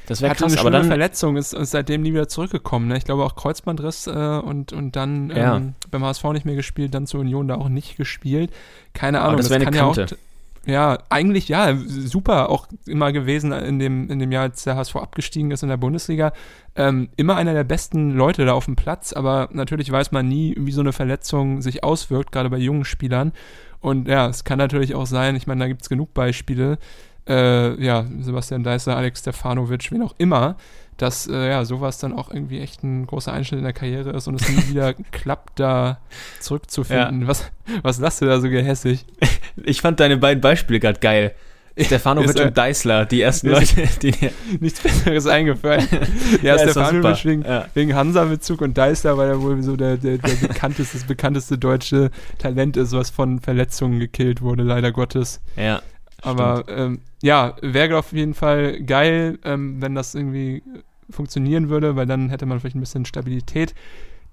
Das wäre krass, eine aber dann Verletzung, ist, ist seitdem nie wieder zurückgekommen. Ne? Ich glaube auch Kreuzbandriss äh, und, und dann ähm, Ja. beim HSV nicht mehr gespielt, dann zur Union da auch nicht gespielt. Keine Aber Ahnung, das wär eine kann ja auch. Kante. Ja, eigentlich ja, super auch immer gewesen in dem, in dem Jahr, als der HSV abgestiegen ist in der Bundesliga. Ähm, immer einer der besten Leute da auf dem Platz, aber natürlich weiß man nie, wie so eine Verletzung sich auswirkt, gerade bei jungen Spielern. Und ja, es kann natürlich auch sein, ich meine, da gibt es genug Beispiele, äh, ja, Sebastian Deißler, Alex Stefanovic, wen auch immer, dass äh, ja, sowas dann auch irgendwie echt ein großer Einschnitt in der Karriere ist und es nie wieder klappt, da zurückzufinden. Was, was lasst du da so gehässig? ich fand deine beiden Beispiele gerade geil. Stefanovic und Deißler, die ersten Leute, die Nichts Besseres eingefallen. Ja, doch Stefanovic wegen, Ja. wegen Hansa-Bezug und Deißler, weil er wohl so der, der, der bekannteste, das bekannteste deutsche Talent ist, was von Verletzungen gekillt wurde, leider Gottes. ja. Aber ähm, ja, wäre auf jeden Fall geil, ähm, wenn das irgendwie funktionieren würde, weil dann hätte man vielleicht ein bisschen Stabilität.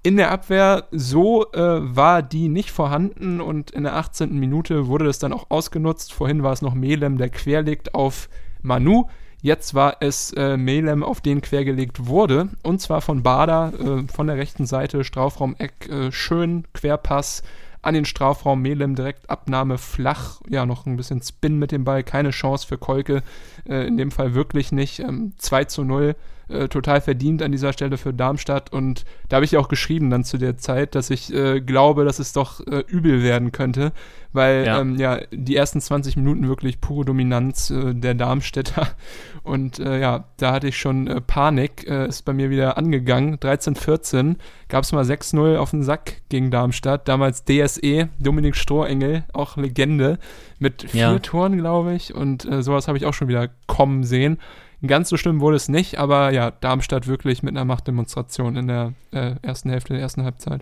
In der Abwehr, so äh, war die nicht vorhanden und in der 18. Minute wurde das dann auch ausgenutzt. Vorhin war es noch Melem, der querlegt auf Manu. Jetzt war es äh, Melem, auf den quergelegt wurde. Und zwar von Bader äh, von der rechten Seite, Strafraum-Eck, äh, schön, Querpass an den Strafraum. Melem direkt Abnahme flach. Ja, noch ein bisschen Spin mit dem Ball. Keine Chance für Kolke. Äh, in dem Fall wirklich nicht. Ähm, 2 zu 0. Äh, total verdient an dieser Stelle für Darmstadt. Und da habe ich ja auch geschrieben dann zu der Zeit, dass ich äh, glaube, dass es doch äh, übel werden könnte. Weil Ja. Ähm, ja, die ersten 20 Minuten wirklich pure Dominanz äh, der Darmstädter. Und äh, ja, da hatte ich schon äh, Panik. Ist bei mir wieder angegangen. 13-14 gab es mal 6-0 auf den Sack gegen Darmstadt. Damals DSE, Dominik Strohengel, auch Legende, mit vier Ja. Toren, glaube ich. Und sowas habe ich auch schon wieder kommen sehen. Ganz so schlimm wurde es nicht, aber ja, Darmstadt wirklich mit einer Machtdemonstration in der äh, ersten Hälfte der ersten Halbzeit.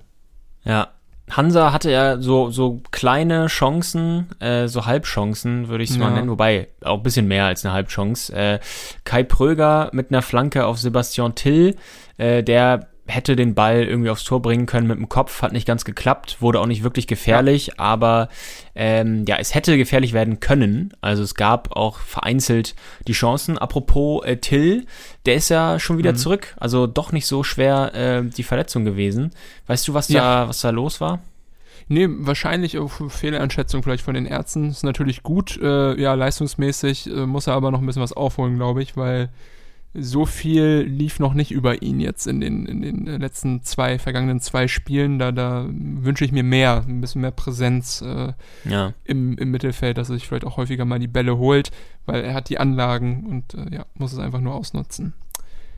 Ja. Hansa hatte ja so, so kleine Chancen, äh, so Halbchancen, würde ich es mal Ja. nennen, wobei auch ein bisschen mehr als eine Halbchance. Äh, Kai Pröger mit einer Flanke auf Sebastian Till, äh, der hätte den Ball irgendwie aufs Tor bringen können mit dem Kopf, hat nicht ganz geklappt, wurde auch nicht wirklich gefährlich, aber ähm, ja, es hätte gefährlich werden können. Also es gab auch vereinzelt die Chancen. Apropos äh, Till, der ist ja schon wieder Mhm. zurück, also doch nicht so schwer äh, die Verletzung gewesen. Weißt du, was Ja. da, was da los war? Nee, wahrscheinlich auch Fehlereinschätzung vielleicht von den Ärzten. Ist natürlich gut, äh, ja, leistungsmäßig äh, muss er aber noch ein bisschen was aufholen, glaube ich, weil so viel lief noch nicht über ihn jetzt in den, in den letzten zwei, vergangenen zwei Spielen. Da, da wünsche ich mir mehr, ein bisschen mehr Präsenz äh, Ja. im, im Mittelfeld, dass er sich vielleicht auch häufiger mal die Bälle holt, weil er hat die Anlagen und äh, ja, muss es einfach nur ausnutzen.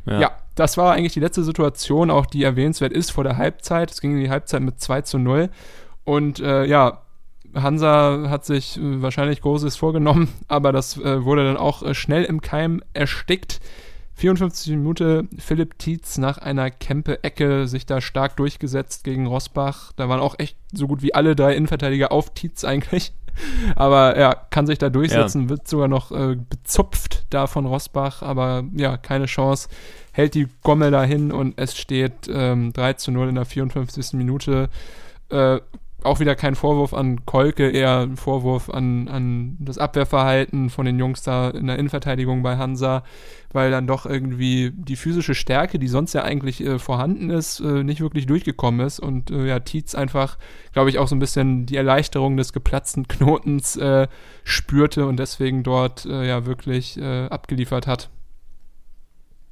Ja. Ja. das war eigentlich die letzte Situation, auch die erwähnenswert ist vor der Halbzeit. Es ging in die Halbzeit mit 2 zu 0. Und äh, ja, Hansa hat sich äh, wahrscheinlich Großes vorgenommen, aber das äh, wurde dann auch äh, schnell im Keim erstickt. 54 Minute Philipp Tietz nach einer Kempe-Ecke sich da stark durchgesetzt gegen Rosbach. Da waren auch echt so gut wie alle drei Innenverteidiger auf Tietz eigentlich. Aber ja, kann sich da durchsetzen, wird sogar noch äh, bezupft da von Rosbach, aber ja, keine Chance. Hält die Gommel dahin und es steht ähm, 3 zu 0 in der 54. Minute. Äh, auch wieder kein Vorwurf an Kolke, eher ein Vorwurf an, an das Abwehrverhalten von den Jungs da in der Innenverteidigung bei Hansa, weil dann doch irgendwie die physische Stärke, die sonst ja eigentlich äh, vorhanden ist, äh, nicht wirklich durchgekommen ist und äh, ja, Tietz einfach, glaube ich, auch so ein bisschen die Erleichterung des geplatzten Knotens äh, spürte und deswegen dort äh, ja wirklich äh, abgeliefert hat.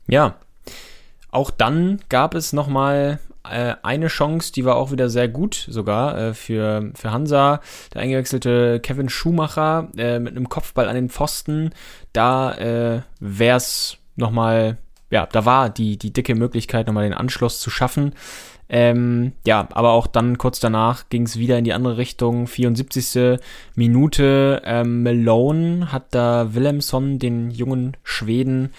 Ja. Auch dann gab es nochmal äh, eine Chance, die war auch wieder sehr gut sogar äh, für, für Hansa. Der eingewechselte Kevin Schumacher äh, mit einem Kopfball an den Pfosten. Da äh, wäre es nochmal, ja, da war die, die dicke Möglichkeit, nochmal den Anschluss zu schaffen. Ähm, ja, aber auch dann kurz danach ging es wieder in die andere Richtung. 74. Minute. Ähm, Malone hat da Willemson, den jungen Schweden,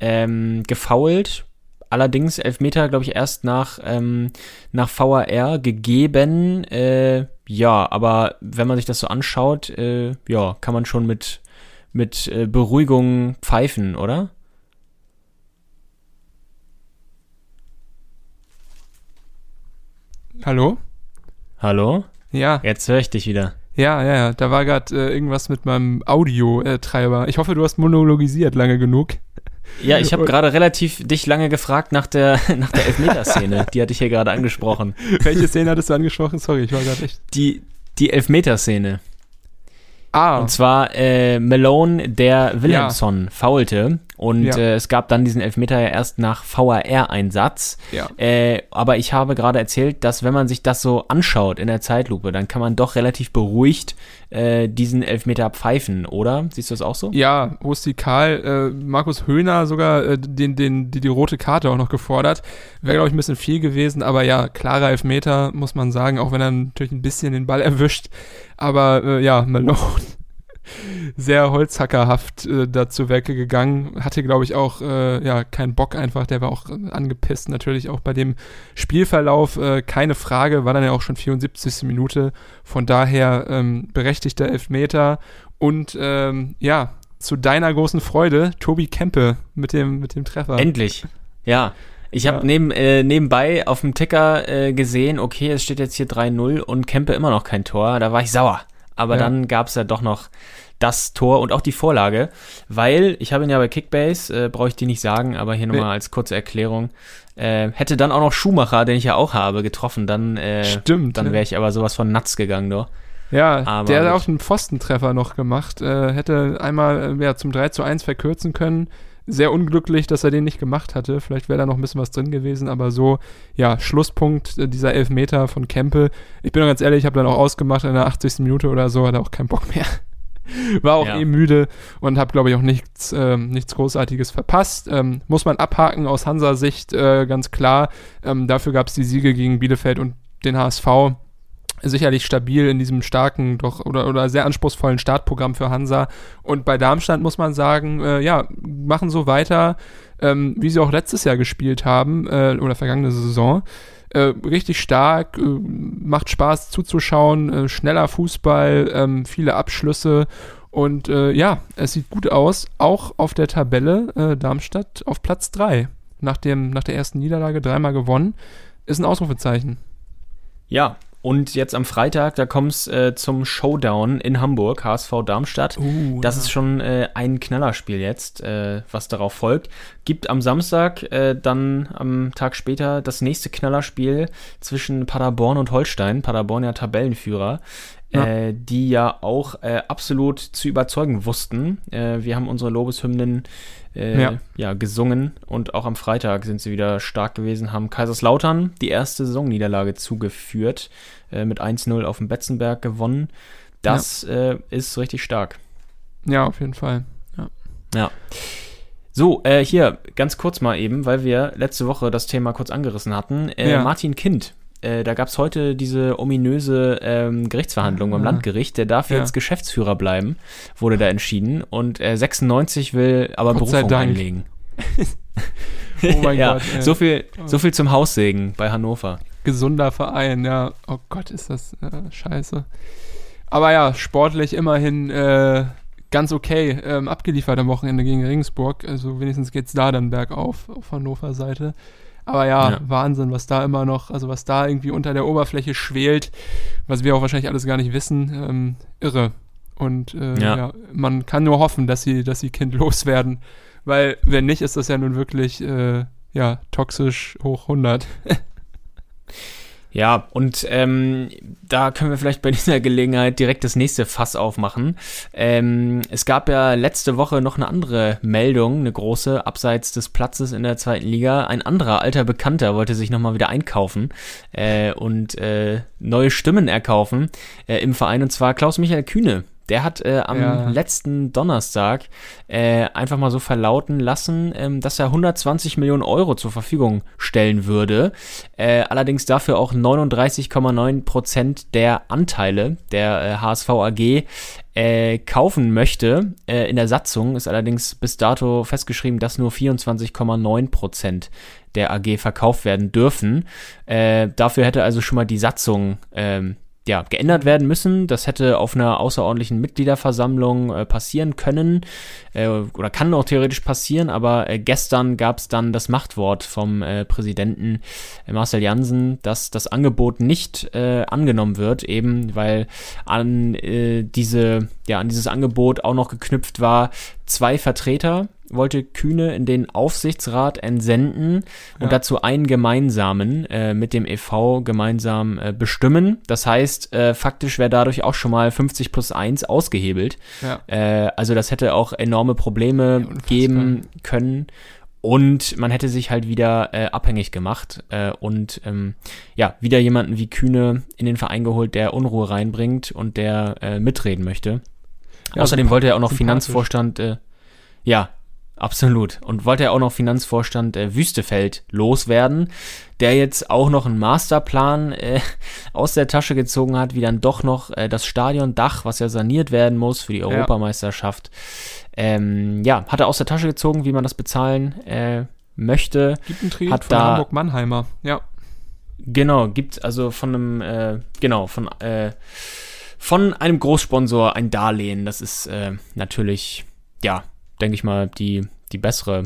ähm, gefoult. Allerdings Elfmeter, glaube ich, erst nach, ähm, nach VAR gegeben. Äh, ja, aber wenn man sich das so anschaut, äh, ja, kann man schon mit, mit äh, Beruhigung pfeifen, oder? Hallo? Hallo? Ja, Jetzt höre ich dich wieder. ja, ja, ja. Da war gerade äh, irgendwas mit meinem Audio-Treiber. Ich hoffe, du hast monologisiert lange genug. Ja, ich habe gerade relativ dich lange gefragt nach der, nach der Elfmeterszene. Die hatte ich hier gerade angesprochen. Welche Szene hattest du angesprochen? Sorry, ich war gerade echt. Die, die Elfmeterszene. Ah, Und zwar äh, Malone, der Williamson faulte. Und Ja. äh, es gab dann diesen Elfmeter ja erst nach VAR-Einsatz. ja. Äh, aber ich habe gerade erzählt, dass wenn man sich das so anschaut in der Zeitlupe, dann kann man doch relativ beruhigt äh, diesen Elfmeter pfeifen, oder? Siehst du das auch so? Ja, rustikal. Äh, Markus Höhner sogar äh, den, den, die, die rote Karte auch noch gefordert. Wäre, glaube ich, ein bisschen viel gewesen, aber ja, klarer Elfmeter, muss man sagen, auch wenn er natürlich ein bisschen den Ball erwischt. Aber äh, ja, Malone sehr holzhackerhaft äh, dazu Werke gegangen. Hatte, glaube ich, auch äh, ja, keinen Bock einfach. Der war auch äh, angepisst natürlich auch bei dem Spielverlauf. Äh, keine Frage, war dann ja auch schon 74. Minute. Von daher ähm, berechtigter Elfmeter. Und ähm, ja, zu deiner großen Freude, Tobi Kempe mit dem, mit dem Treffer. Endlich. Ja. Ich habe Ja. neben, äh, nebenbei auf dem Ticker äh, gesehen, okay, es steht jetzt hier 3-0 und Kempe immer noch kein Tor. Da war ich sauer. Aber Ja. dann gab es ja doch noch das Tor und auch die Vorlage, weil ich habe ihn ja bei Kickbase, äh, brauche ich dir nicht sagen, aber hier nochmal als kurze Erklärung, äh, hätte dann auch noch Schumacher, den ich ja auch habe, getroffen, dann, äh, Stimmt. dann wäre ich aber sowas von nuts gegangen, doch. Ja, Aber der hat auch einen Pfostentreffer noch gemacht. Äh, hätte einmal äh, ja, zum 3 zu 1 verkürzen können. Sehr unglücklich, dass er den nicht gemacht hatte. Vielleicht wäre da noch ein bisschen was drin gewesen, aber so, ja, Schlusspunkt äh, dieser Elfmeter von Kempe. Ich bin ganz ehrlich, ich habe dann auch ausgemacht in der 80. Minute oder so, hatte auch keinen Bock mehr. War auch Ja. eh müde und habe, glaube ich, auch nichts, ähm, nichts Großartiges verpasst. Ähm, muss man abhaken aus Hansa-Sicht, äh, ganz klar. Ähm, dafür gab es die Siege gegen Bielefeld und den HSV sicherlich stabil in diesem starken doch oder, oder sehr anspruchsvollen Startprogramm für Hansa. Und bei Darmstadt muss man sagen, äh, ja, machen so weiter, ähm, wie sie auch letztes Jahr gespielt haben äh, oder vergangene Saison. Äh, richtig stark, äh, macht Spaß zuzuschauen, äh, schneller Fußball, ähm, viele Abschlüsse und äh, ja, es sieht gut aus, auch auf der Tabelle Darmstadt auf Platz 3. Nach, dem, nach der ersten Niederlage dreimal gewonnen, ist ein Ausrufezeichen. Ja, und jetzt am Freitag, da kommt es äh, zum Showdown in Hamburg, HSV Darmstadt. Uh, das ja. ist schon äh, ein Knallerspiel jetzt, äh, was darauf folgt. Gibt am Samstag, äh, dann am Tag später, das nächste Knallerspiel zwischen Paderborn und Holstein. Paderborn ja Tabellenführer. Ja. Äh, die ja auch äh, absolut zu überzeugen wussten. Äh, wir haben unsere Lobeshymnen äh, ja. Ja. gesungen und auch am Freitag sind sie wieder stark gewesen, haben Kaiserslautern die erste Saisonniederlage zugeführt, äh, mit 1-0 auf dem Betzenberg gewonnen. Das äh, ist richtig stark. Ja, auf jeden Fall. Ja. Ja. So, äh, hier ganz kurz mal eben, weil wir letzte Woche das Thema kurz angerissen hatten. Ja. Martin Kind, äh, da gab es heute diese ominöse ähm, Gerichtsverhandlung beim Ah. Landgericht. Der darf Ja. jetzt Geschäftsführer bleiben, wurde da entschieden. Und äh, 96 will aber Gott Berufung einlegen. Oh mein ja, Gott. ey. so viel, so viel zum Haussegen bei Hannover. gesunder Verein, ja. Oh Gott, ist das äh, scheiße. Aber ja, sportlich immerhin äh, ganz okay ähm, abgeliefert am Wochenende gegen Regensburg. Also wenigstens geht's da dann bergauf auf Hannover Seite. Aber ja, Ja. Wahnsinn, was da immer noch, also was da irgendwie unter der Oberfläche schwelt, was wir auch wahrscheinlich alles gar nicht wissen, ähm, irre. Und äh, Ja. ja. man kann nur hoffen, dass sie, dass sie Kind loswerden. Weil, wenn nicht, ist das ja nun wirklich äh, ja, toxisch hoch 100. Ja, und ähm, da können wir vielleicht bei dieser Gelegenheit direkt das nächste Fass aufmachen. Ähm, es gab ja letzte Woche noch eine andere Meldung, eine große, abseits des Platzes in der zweiten Liga. Ein anderer alter Bekannter wollte sich nochmal wieder einkaufen äh, und äh, neue Stimmen erkaufen äh, im Verein, und zwar Klaus-Michael Kühne. Der hat äh, am Ja. letzten Donnerstag äh, einfach mal so verlauten lassen, ähm, dass er 120 Millionen Euro zur Verfügung stellen würde. Äh, allerdings dafür auch 39,9 Prozent der Anteile der äh, HSV AG äh, kaufen möchte. Äh, in der Satzung ist allerdings bis dato festgeschrieben, dass nur 24,9 Prozent der AG verkauft werden dürfen. Äh, dafür hätte also schon mal die Satzung ähm, ja, geändert werden müssen. Das hätte auf einer außerordentlichen Mitgliederversammlung äh, passieren können äh, oder kann auch theoretisch passieren, aber äh, gestern gab es dann das Machtwort vom äh, Präsidenten äh, Marcel Jansen, dass das Angebot nicht äh, angenommen wird, eben weil an diese ja an dieses Angebot auch noch geknüpft war, zwei Vertreter wollte Kühne in den Aufsichtsrat entsenden und Ja. dazu einen gemeinsamen äh, mit dem EV gemeinsam äh, bestimmen. Das heißt, äh, faktisch wäre dadurch auch schon mal 50 plus 1 ausgehebelt. Ja. Äh, also das hätte auch enorme Probleme Ja, geben können. Und man hätte sich halt wieder äh, abhängig gemacht äh, und ähm, ja, wieder jemanden wie Kühne in den Verein geholt, der Unruhe reinbringt und der äh, mitreden möchte. Außerdem wollte er auch noch. Finanzvorstand, äh, ja, absolut. Und wollte er auch noch Finanzvorstand äh, Wüstefeld loswerden, der jetzt auch noch einen Masterplan äh, aus der Tasche gezogen hat, wie dann doch noch äh, das Stadiondach, was ja saniert werden muss für die Europameisterschaft, ähm, ja, hat er aus der Tasche gezogen, wie man das bezahlen äh, möchte. Gibt einen Tweet Hat von da- Hamburg Mannheimer. Ja. Genau, gibt also von einem, äh, genau, von, äh, von einem Großsponsor ein Darlehen. Das ist natürlich, ja, denke ich mal, die, die bessere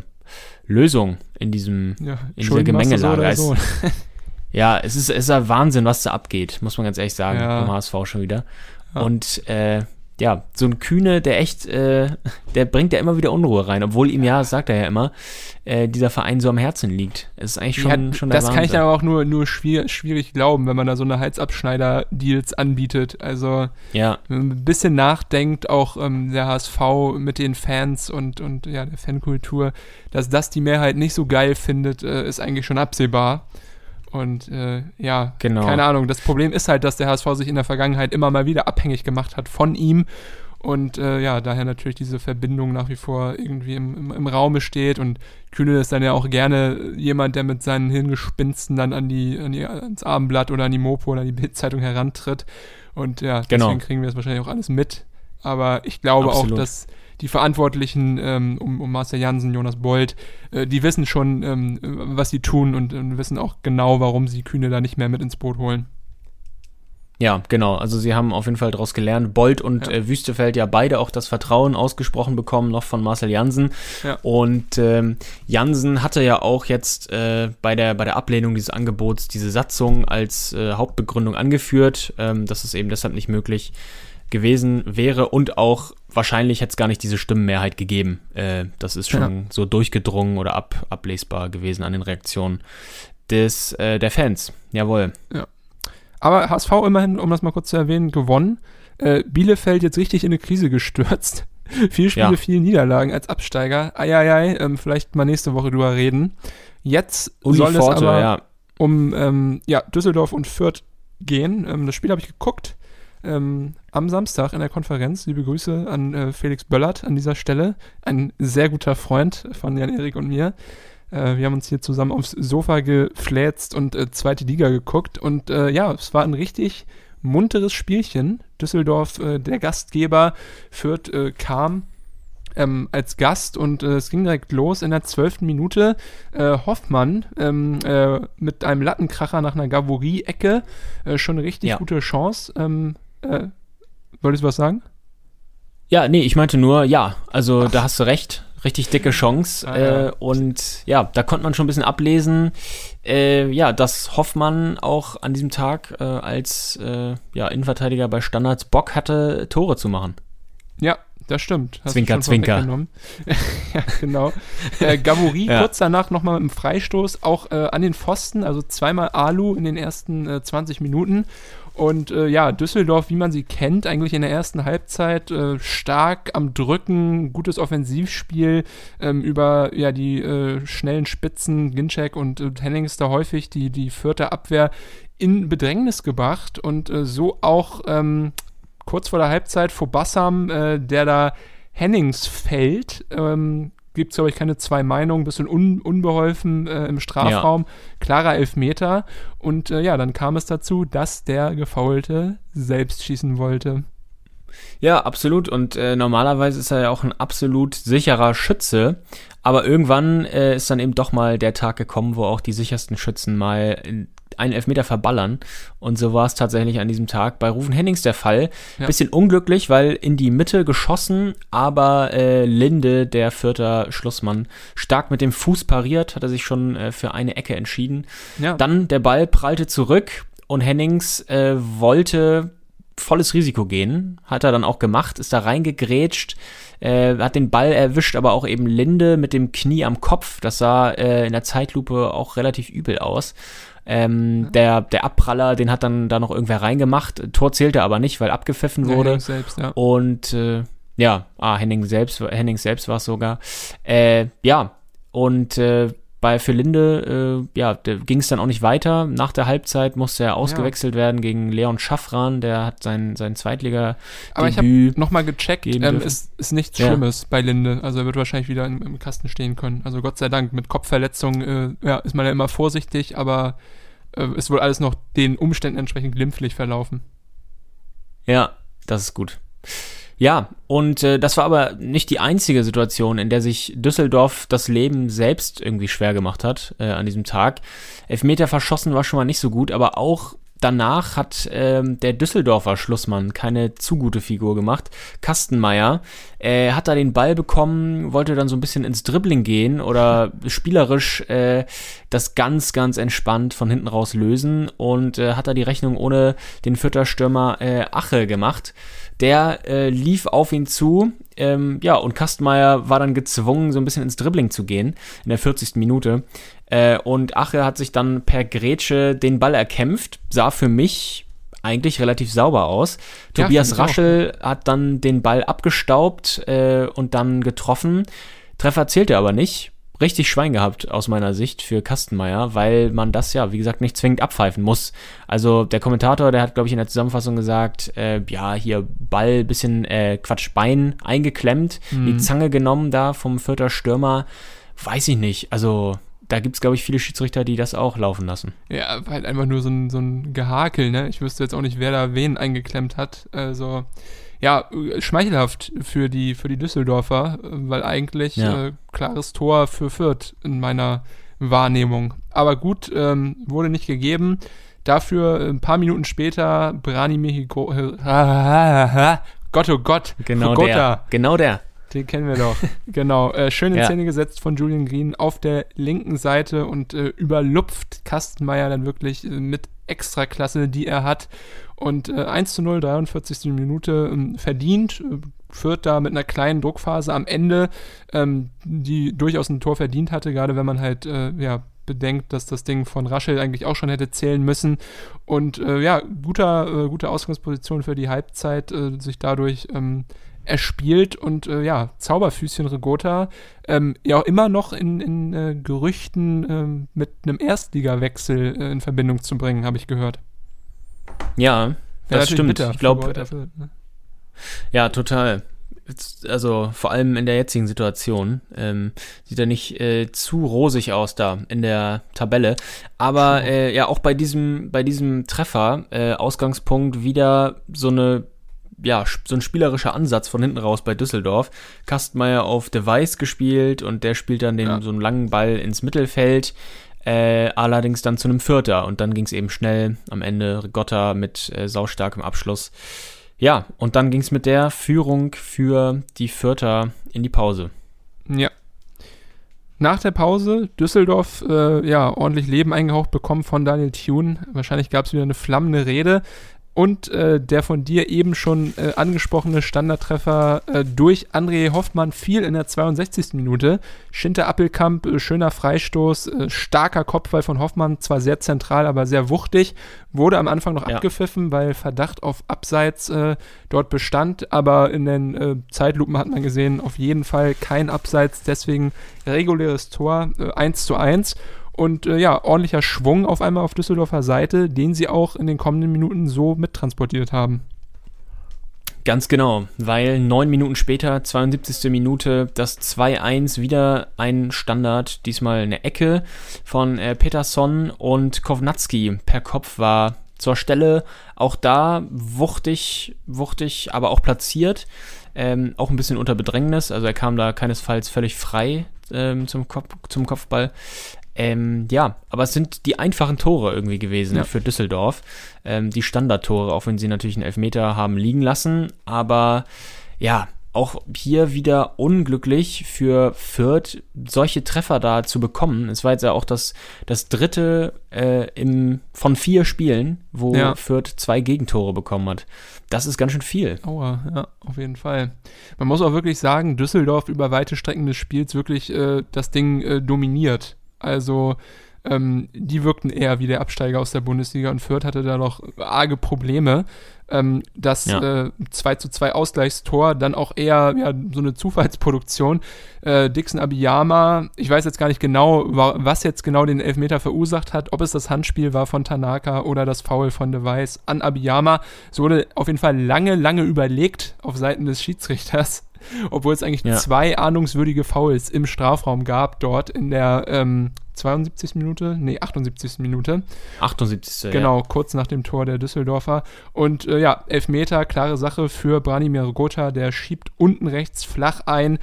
Lösung in diesem, ja. in dieser so Gemengelage. oder so. Es- ja, es ist, es ist ja Wahnsinn, was da abgeht, muss man ganz ehrlich sagen, Ja. vom HSV schon wieder. Ja. Und äh, ja, so ein Kühne, der echt, äh, der bringt ja immer wieder Unruhe rein, obwohl ihm ja, das sagt er ja immer, äh, dieser Verein so am Herzen liegt. Es ist eigentlich schon, Ja, schon der das kann ich Wahnsinn. aber auch nur, nur schwier schwierig glauben, wenn man da so eine Halsabschneider-Deals anbietet. Also, Ja, wenn man ein bisschen nachdenkt, auch ähm, der HSV mit den Fans und, und ja, der Fankultur, dass das die Mehrheit nicht so geil findet, äh, ist eigentlich schon absehbar. Und äh, ja, Genau. keine Ahnung. Das Problem ist halt, dass der HSV sich in der Vergangenheit immer mal wieder abhängig gemacht hat von ihm. Und äh, ja, daher natürlich diese Verbindung nach wie vor irgendwie im, im, im Raume steht. Und Kühne ist dann ja auch gerne jemand, der mit seinen Hirngespinsten dann an die, an die ans Abendblatt oder an die Mopo oder an die Bildzeitung herantritt. Und ja, Genau. deswegen kriegen wir das wahrscheinlich auch alles mit. Aber ich glaube Absolut. auch, dass die Verantwortlichen ähm, um, um Marcel Jansen, Jonas Bold, äh, die wissen schon, ähm, was sie tun und, und wissen auch genau, warum sie Kühne da nicht mehr mit ins Boot holen. Ja, genau. Also sie haben auf jeden Fall daraus gelernt. Bolt und Ja. äh, Wüstefeld ja beide auch das Vertrauen ausgesprochen bekommen, noch von Marcel Jansen. Ja. Und ähm, Jansen hatte ja auch jetzt äh, bei, der, bei der Ablehnung dieses Angebots diese Satzung als äh, Hauptbegründung angeführt, ähm, dass es eben deshalb nicht möglich gewesen wäre und auch wahrscheinlich hätte es gar nicht diese Stimmenmehrheit gegeben. Äh, das ist schon Ja. so durchgedrungen oder ab, ablesbar gewesen an den Reaktionen des, äh, der Fans. Jawohl. Aber HSV immerhin, um das mal kurz zu erwähnen, gewonnen. Äh, Bielefeld jetzt richtig in eine Krise gestürzt. Vier Spiele, Ja. viele Niederlagen als Absteiger. Eieiei, ähm, vielleicht mal nächste Woche drüber reden. Jetzt Uli soll Forte, es aber ja. um ähm, ja, Düsseldorf und Fürth gehen. Ähm, das Spiel habe ich geguckt ähm, am Samstag in der Konferenz. Liebe Grüße an äh, Felix Böllert an dieser Stelle. Ein sehr guter Freund von Jan-Erik und mir. Äh, wir haben uns hier zusammen aufs Sofa gefläzt und äh, zweite Liga geguckt. Und äh, ja, es war ein richtig munteres Spielchen. Düsseldorf, äh, der Gastgeber, Fürth äh, kam ähm, als Gast und äh, es ging direkt los in der zwölften Minute. Äh, Hoffmann ähm, äh, mit einem Lattenkracher nach einer Gavorie-Ecke schon eine richtig Ja. gute Chance. Ähm, äh, wolltest du was sagen? Ja, nee, ich meinte nur, ja, also da hast du recht, richtig dicke Chance. Ah, ja. äh, und ja, da konnte man schon ein bisschen ablesen, äh, ja, dass Hoffmann auch an diesem Tag äh, als äh, ja, Innenverteidiger bei Standards Bock hatte, Tore zu machen. Ja, das stimmt. Hast Zwinker, Zwinker. ja, genau. Äh, Gavouri Ja. kurz danach nochmal mit dem Freistoß, auch äh, an den Pfosten, also zweimal Alu in den ersten äh, 20 Minuten. Und äh, ja, Düsseldorf, wie man sie kennt, eigentlich in der ersten Halbzeit äh, stark am Drücken, gutes Offensivspiel ähm, über ja, die äh, schnellen Spitzen, Ginczek und äh, Hennings da häufig die, die vierte Abwehr in Bedrängnis gebracht und äh, so auch ähm, kurz vor der Halbzeit vor Bassam, äh, der da Hennings fällt. Ähm, Gibt es, glaube ich, keine zwei Meinungen, bisschen un unbeholfen äh, im Strafraum. Klarer Elfmeter. Und äh, ja, dann kam es dazu, dass der Gefaulte selbst schießen wollte. Ja, absolut. Und äh, normalerweise ist er ja auch ein absolut sicherer Schütze. Aber irgendwann äh, ist dann eben doch mal der Tag gekommen, wo auch die sichersten Schützen mal einen Elfmeter verballern. Und so war es tatsächlich an diesem Tag bei Rufen Hennings der Fall. Ja. Bisschen unglücklich, weil in die Mitte geschossen, aber äh, Linde, der vierter Schlussmann, stark mit dem Fuß pariert, hat er sich schon äh, für eine Ecke entschieden. Ja, Dann der Ball prallte zurück und Hennings äh, wollte volles Risiko gehen. Hat er dann auch gemacht, ist da reingegrätscht, äh, hat den Ball erwischt, aber auch eben Linde mit dem Knie am Kopf. Das sah äh, in der Zeitlupe auch relativ übel aus. Ähm, der, der Abpraller, den hat dann da noch irgendwer reingemacht. Tor zählte aber nicht, weil abgepfiffen wurde. Hennings selbst, ja. Und äh, ja, ah, Henning selbst, Henning selbst war es sogar. Äh, ja, und äh, bei für Linde, äh, ja, ging es dann auch nicht weiter. Nach der Halbzeit musste er ausgewechselt werden gegen Leon Schaffran, der hat sein, sein Zweitliga Aber ich habe nochmal gecheckt, ähm, ist, ist nichts Ja. Schlimmes bei Linde. Also er wird wahrscheinlich wieder im, im Kasten stehen können. Also Gott sei Dank, mit Kopfverletzung äh, ja, ist man ja immer vorsichtig, aber äh, ist wohl alles noch den Umständen entsprechend glimpflich verlaufen. Ja, das ist gut. Ja, und äh, das war aber nicht die einzige Situation, in der sich Düsseldorf das Leben selbst irgendwie schwer gemacht hat äh, an diesem Tag. Elfmeter verschossen war schon mal nicht so gut, aber auch danach hat ähm, der Düsseldorfer Schlussmann keine zu gute Figur gemacht. Kastenmeier äh, hat da den Ball bekommen, wollte dann so ein bisschen ins Dribbling gehen oder spielerisch äh, das ganz, ganz entspannt von hinten raus lösen und äh, hat da die Rechnung ohne den Fürther Stürmer äh, Ache gemacht. Der äh, lief auf ihn zu, ähm, ja, und Kastenmeier war dann gezwungen, so ein bisschen ins Dribbling zu gehen in der 40. Minute. Äh, und Ache hat sich dann per Grätsche den Ball erkämpft, sah für mich eigentlich relativ sauber aus. Ja, Tobias auch. Raschel hat dann den Ball abgestaubt äh, und dann getroffen. Treffer zählte aber nicht. Richtig Schwein gehabt aus meiner Sicht für Kastenmeier, weil man das ja, wie gesagt, nicht zwingend abpfeifen muss. Also der Kommentator, der hat, glaube ich, in der Zusammenfassung gesagt, äh, ja, hier Ball, bisschen, äh, Quatsch, Bein eingeklemmt, die Zange genommen da vom vierter Stürmer. Weiß ich nicht. Also da gibt es, glaube ich, viele Schiedsrichter, die das auch laufen lassen. Ja, halt einfach nur so ein, so ein Gehakel, ne? Ich wüsste jetzt auch nicht, wer da wen eingeklemmt hat. Also, ja, äh, schmeichelhaft für die, für die Düsseldorfer, äh, weil eigentlich Ja. äh, klares Tor für Fürth in meiner Wahrnehmung. Aber gut, ähm, wurde nicht gegeben. Dafür ein paar Minuten später Brani Mexico. Äh, Gott, oh Gott. Genau Fogota. der. Genau der. Den kennen wir doch. genau. Äh, schön in Ja. Szene gesetzt von Julian Green auf der linken Seite und äh, überlupft Kastenmeier dann wirklich äh, mit Extraklasse, die er hat. Und äh, 1 zu 0, 43. Minute ähm, verdient. Äh, Führt da mit einer kleinen Druckphase am Ende, ähm, die durchaus ein Tor verdient hatte, gerade wenn man halt äh, ja, bedenkt, dass das Ding von Raschel eigentlich auch schon hätte zählen müssen. Und äh, ja, guter, äh, gute Ausgangsposition für die Halbzeit, äh, sich dadurch ähm, erspielt und äh, ja, Zauberfüßchen Regota, ähm, ja auch immer noch in, in äh, Gerüchten ähm, mit einem Erstligawechsel äh, in Verbindung zu bringen, habe ich gehört. Ja, das natürlich stimmt. Ich glaube, Fürth, ne? Ja, total. Also vor allem in der jetzigen Situation ähm, sieht er nicht äh, zu rosig aus da in der Tabelle. Aber äh, ja, auch bei diesem, bei diesem Treffer, äh, Ausgangspunkt wieder so eine ja, so ein spielerischer Ansatz von hinten raus bei Düsseldorf. Kastmeier auf Device gespielt und der spielt dann den, Ja. so einen langen Ball ins Mittelfeld. Äh, allerdings dann zu einem Vierter und dann ging es eben schnell am Ende Rigotta mit äh, saustarkem Abschluss. Ja, und dann ging es mit der Führung für die Vierter in die Pause. Ja. Nach der Pause Düsseldorf äh, ja ordentlich Leben eingehaucht bekommen von Daniel Thune. Wahrscheinlich gab es wieder eine flammende Rede. Und äh, der von dir eben schon äh, angesprochene Standardtreffer äh, durch André Hoffmann fiel in der 62. Minute. Schinter Appelkamp, äh, schöner Freistoß, äh, starker Kopfball von Hoffmann, zwar sehr zentral, aber sehr wuchtig. Wurde am Anfang noch Ja. abgepfiffen, weil Verdacht auf Abseits äh, dort bestand. Aber in den Zeitlupen hat man gesehen, auf jeden Fall kein Abseits. Deswegen reguläres Tor, äh, 1 zu 1. Und äh, ja, ordentlicher Schwung auf einmal auf Düsseldorfer Seite, den sie auch in den kommenden Minuten so mittransportiert haben. Ganz genau, weil neun Minuten später, 72. Minute, das 2-1 wieder ein Standard, diesmal eine Ecke von äh, Peterson und Kovnatski per Kopf war zur Stelle. Auch da wuchtig, wuchtig, aber auch platziert. Ähm, auch ein bisschen unter Bedrängnis, also er kam da keinesfalls völlig frei ähm, zum, Kopf, zum Kopfball. Ähm, ja, aber es sind die einfachen Tore irgendwie gewesen Ja. für Düsseldorf. Ähm, die Standardtore, auch wenn sie natürlich einen Elfmeter haben liegen lassen. Aber ja, auch hier wieder unglücklich für Fürth, solche Treffer da zu bekommen. Es war jetzt ja auch das, das dritte äh, im, von vier Spielen, wo Ja. Fürth zwei Gegentore bekommen hat. Das ist ganz schön viel. Aua, ja, auf jeden Fall. Man muss auch wirklich sagen, Düsseldorf über weite Strecken des Spiels wirklich äh, das Ding äh, dominiert. Also ähm, die wirkten eher wie der Absteiger aus der Bundesliga und Fürth hatte da noch arge Probleme. Ähm, das Ja. äh, 2 zu 2 Ausgleichstor, dann auch eher ja, so eine Zufallsproduktion. Äh, Dixon Abiyama, ich weiß jetzt gar nicht genau, wa- was jetzt genau den Elfmeter verursacht hat, ob es das Handspiel war von Tanaka oder das Foul von Device an Abiyama. Es wurde auf jeden Fall lange, lange überlegt auf Seiten des Schiedsrichters, obwohl es eigentlich Ja. zwei ahnungswürdige Fouls im Strafraum gab, dort in der ähm, 72. Minute, nee, 78. Minute. 78. Genau, kurz nach dem Tor der Düsseldorfer. Und äh, ja, Elfmeter, klare Sache für Branimir Gotha, der schiebt unten rechts flach ein.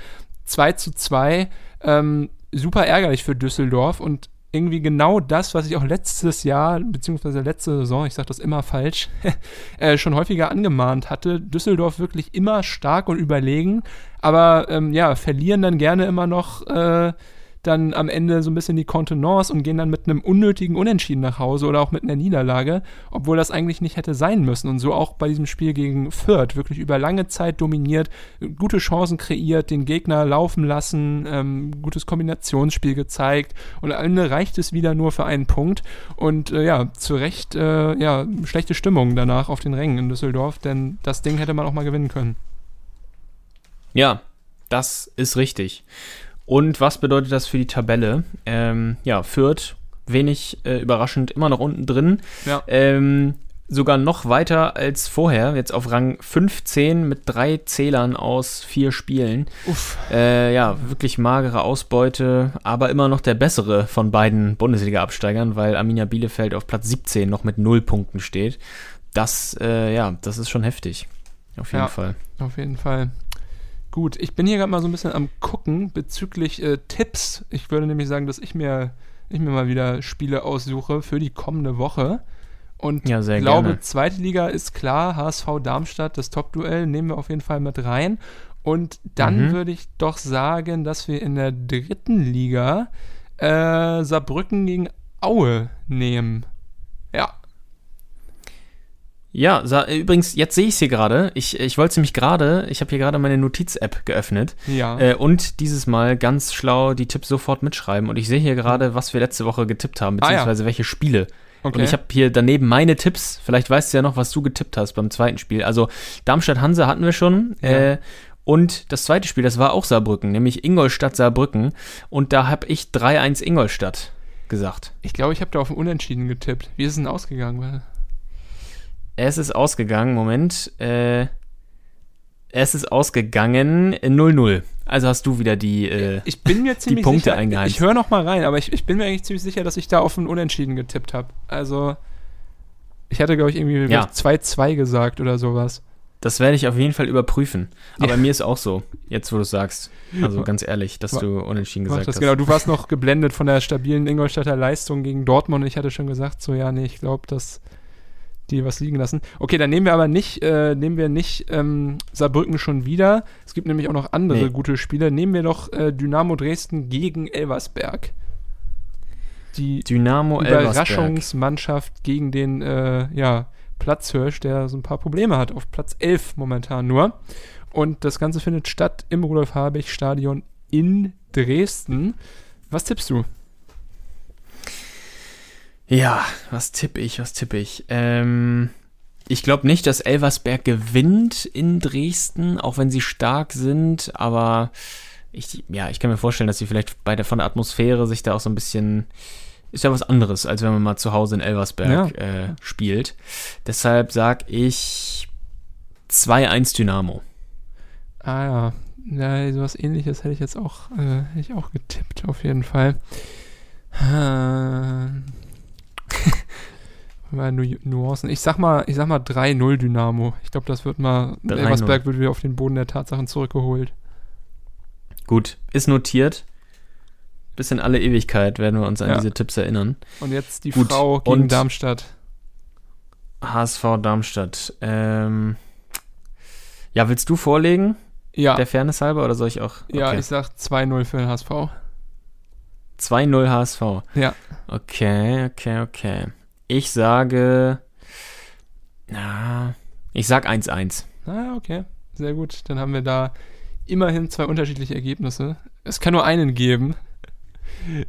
2 zu 2. Ähm, super ärgerlich für Düsseldorf und irgendwie genau das, was ich auch letztes Jahr, beziehungsweise letzte Saison, ich sage das immer falsch, äh, schon häufiger angemahnt hatte. Düsseldorf wirklich immer stark und überlegen, aber ähm, ja, verlieren dann gerne immer noch äh, dann am Ende so ein bisschen die Kontenance und gehen dann mit einem unnötigen Unentschieden nach Hause oder auch mit einer Niederlage, obwohl das eigentlich nicht hätte sein müssen. Und so auch bei diesem Spiel gegen Fürth, wirklich über lange Zeit dominiert, gute Chancen kreiert, den Gegner laufen lassen, ähm, gutes Kombinationsspiel gezeigt und am Ende reicht es wieder nur für einen Punkt. Und äh, ja, zu Recht, äh, ja, schlechte Stimmung danach auf den Rängen in Düsseldorf, denn das Ding hätte man auch mal gewinnen können. Ja, das ist richtig. Und was bedeutet das für die Tabelle? Ähm, ja, Fürth, wenig äh, überraschend, immer noch unten drin. Ja. Ähm, sogar noch weiter als vorher, jetzt auf Rang 15 mit drei Zählern aus vier Spielen. Uff. Äh, ja, wirklich magere Ausbeute, aber immer noch der bessere von beiden Bundesliga-Absteigern, weil Arminia Bielefeld auf Platz 17 noch mit null Punkten steht. Das, äh, ja, das ist schon heftig. Auf jeden Ja. Fall. Auf jeden Fall. Gut, ich bin hier gerade mal so ein bisschen am gucken bezüglich äh, Tipps. Ich würde nämlich sagen, dass ich mir, ich mir mal wieder Spiele aussuche für die kommende Woche. Und Ja, ich glaube, gerne. zweite Liga ist klar, HSV Darmstadt, das Top-Duell nehmen wir auf jeden Fall mit rein. Und dann Mhm. würde ich doch sagen, dass wir in der dritten Liga äh, Saarbrücken gegen Aue nehmen. Ja. Übrigens, jetzt sehe ich es hier gerade. Ich, ich wollte es nämlich gerade, ich habe hier gerade meine Notiz-App geöffnet Ja. äh, und dieses Mal ganz schlau die Tipps sofort mitschreiben. Und ich sehe hier gerade, was wir letzte Woche getippt haben, Ah, ja. beziehungsweise welche Spiele. okay. Und ich habe hier daneben meine Tipps. Vielleicht weißt du ja noch, was du getippt hast beim zweiten Spiel. Also Darmstadt-Hanse hatten wir schon. Ja. Äh, und das zweite Spiel, das war auch Saarbrücken, nämlich Ingolstadt-Saarbrücken. Und da habe ich 3-1 Ingolstadt gesagt. ich glaube, ich habe da auf Unentschieden getippt. Wie ist es denn ausgegangen? Es ist ausgegangen, Moment. Äh, es ist ausgegangen äh, 0-0. Also hast du wieder die. Äh, Ich bin mir ziemlich Punkte sicher. eingeheimst. Ich höre noch mal rein, aber ich, ich bin mir eigentlich ziemlich sicher, dass ich da auf ein Unentschieden getippt habe. Also, ich hatte, glaube ich, irgendwie Ja. 2-2 gesagt oder sowas. das werde ich auf jeden Fall überprüfen. Aber Ja. mir ist auch so, jetzt wo du es sagst. Also ganz ehrlich, dass Wa- du unentschieden gesagt das hast. genau. Du warst noch geblendet von der stabilen Ingolstädter Leistung gegen Dortmund. Ich hatte schon gesagt, so ja, nee, ich glaube, dass die was liegen lassen. Okay, dann nehmen wir aber nicht, äh, nehmen wir nicht ähm, Saarbrücken schon wieder. Es gibt nämlich auch noch andere Nee. gute Spiele. Nehmen wir doch äh, Dynamo Dresden gegen Elversberg. Die Dynamo Elversberg. Überraschungsmannschaft gegen den äh, ja, Platzhirsch, der so ein paar Probleme hat, auf Platz 11 momentan nur. Und das Ganze findet statt im Rudolf-Habich-Stadion in Dresden. Was tippst du? Ja, was tippe ich, was tippe ich? Ähm, ich glaube nicht, dass Elversberg gewinnt in Dresden, auch wenn sie stark sind, aber ich, ja, ich kann mir vorstellen, dass sie vielleicht bei der, von der Atmosphäre sich da auch so ein bisschen, ist ja was anderes, als wenn man mal zu Hause in Elversberg äh, spielt. Deshalb sag ich 2-1 Dynamo. Ah ja, ja sowas ähnliches hätte ich jetzt auch, äh, hätte ich auch getippt, auf jeden Fall. Ähm, mal Nu Nuancen. Ich sag mal, ich sag mal 3-0 Dynamo. Ich glaube, das wird mal, 3-0. Elversberg wird wieder auf den Boden der Tatsachen zurückgeholt. Gut, ist notiert. Bis in alle Ewigkeit werden wir uns an Ja. diese Tipps erinnern. Und jetzt die Gut, Frau gegen und- Darmstadt. HSV Darmstadt. Ähm, ja, willst du vorlegen? Ja, Der Fairness halber oder soll ich auch? ja Okay. ich sag 2-0 für den HSV. 2-0 HSV. Ja. Okay, okay, okay. Ich sage. Na, ich sag 1-1. Ah, okay. Sehr gut. Dann haben wir da immerhin zwei unterschiedliche Ergebnisse. Es kann nur einen geben.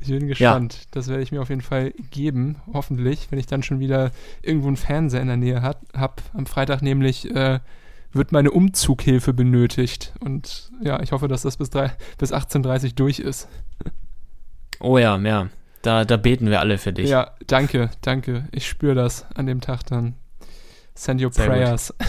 Ich bin gespannt. Das werde ich mir auf jeden Fall geben, hoffentlich, wenn ich dann schon wieder irgendwo einen Fernseher in der Nähe habe. Am Freitag nämlich äh, wird meine Umzughilfe benötigt. Und ja, ich hoffe, dass das bis, drei- bis 18.30 Uhr durch ist. Oh ja, ja. Da, da beten wir alle für dich. Ja, danke, danke. Ich spüre das an dem Tag dann. Send your Sehr prayers.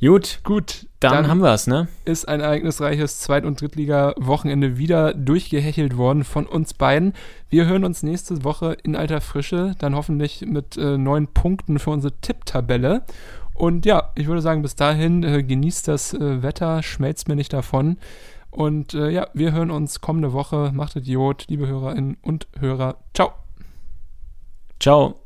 Gut, Gut, dann, haben wir es, ne? ist ein ereignisreiches Zweit- und Drittliga-Wochenende wieder durchgehechelt worden von uns beiden. Wir hören uns nächste Woche in alter Frische, dann hoffentlich mit äh, neun Punkten für unsere Tipptabelle. Und ja, ich würde sagen, bis dahin äh, genießt das äh, Wetter, schmelzt mir nicht davon. Und äh, ja, wir hören uns kommende Woche. Macht Idiot, liebe Hörerinnen und Hörer. Ciao. Ciao.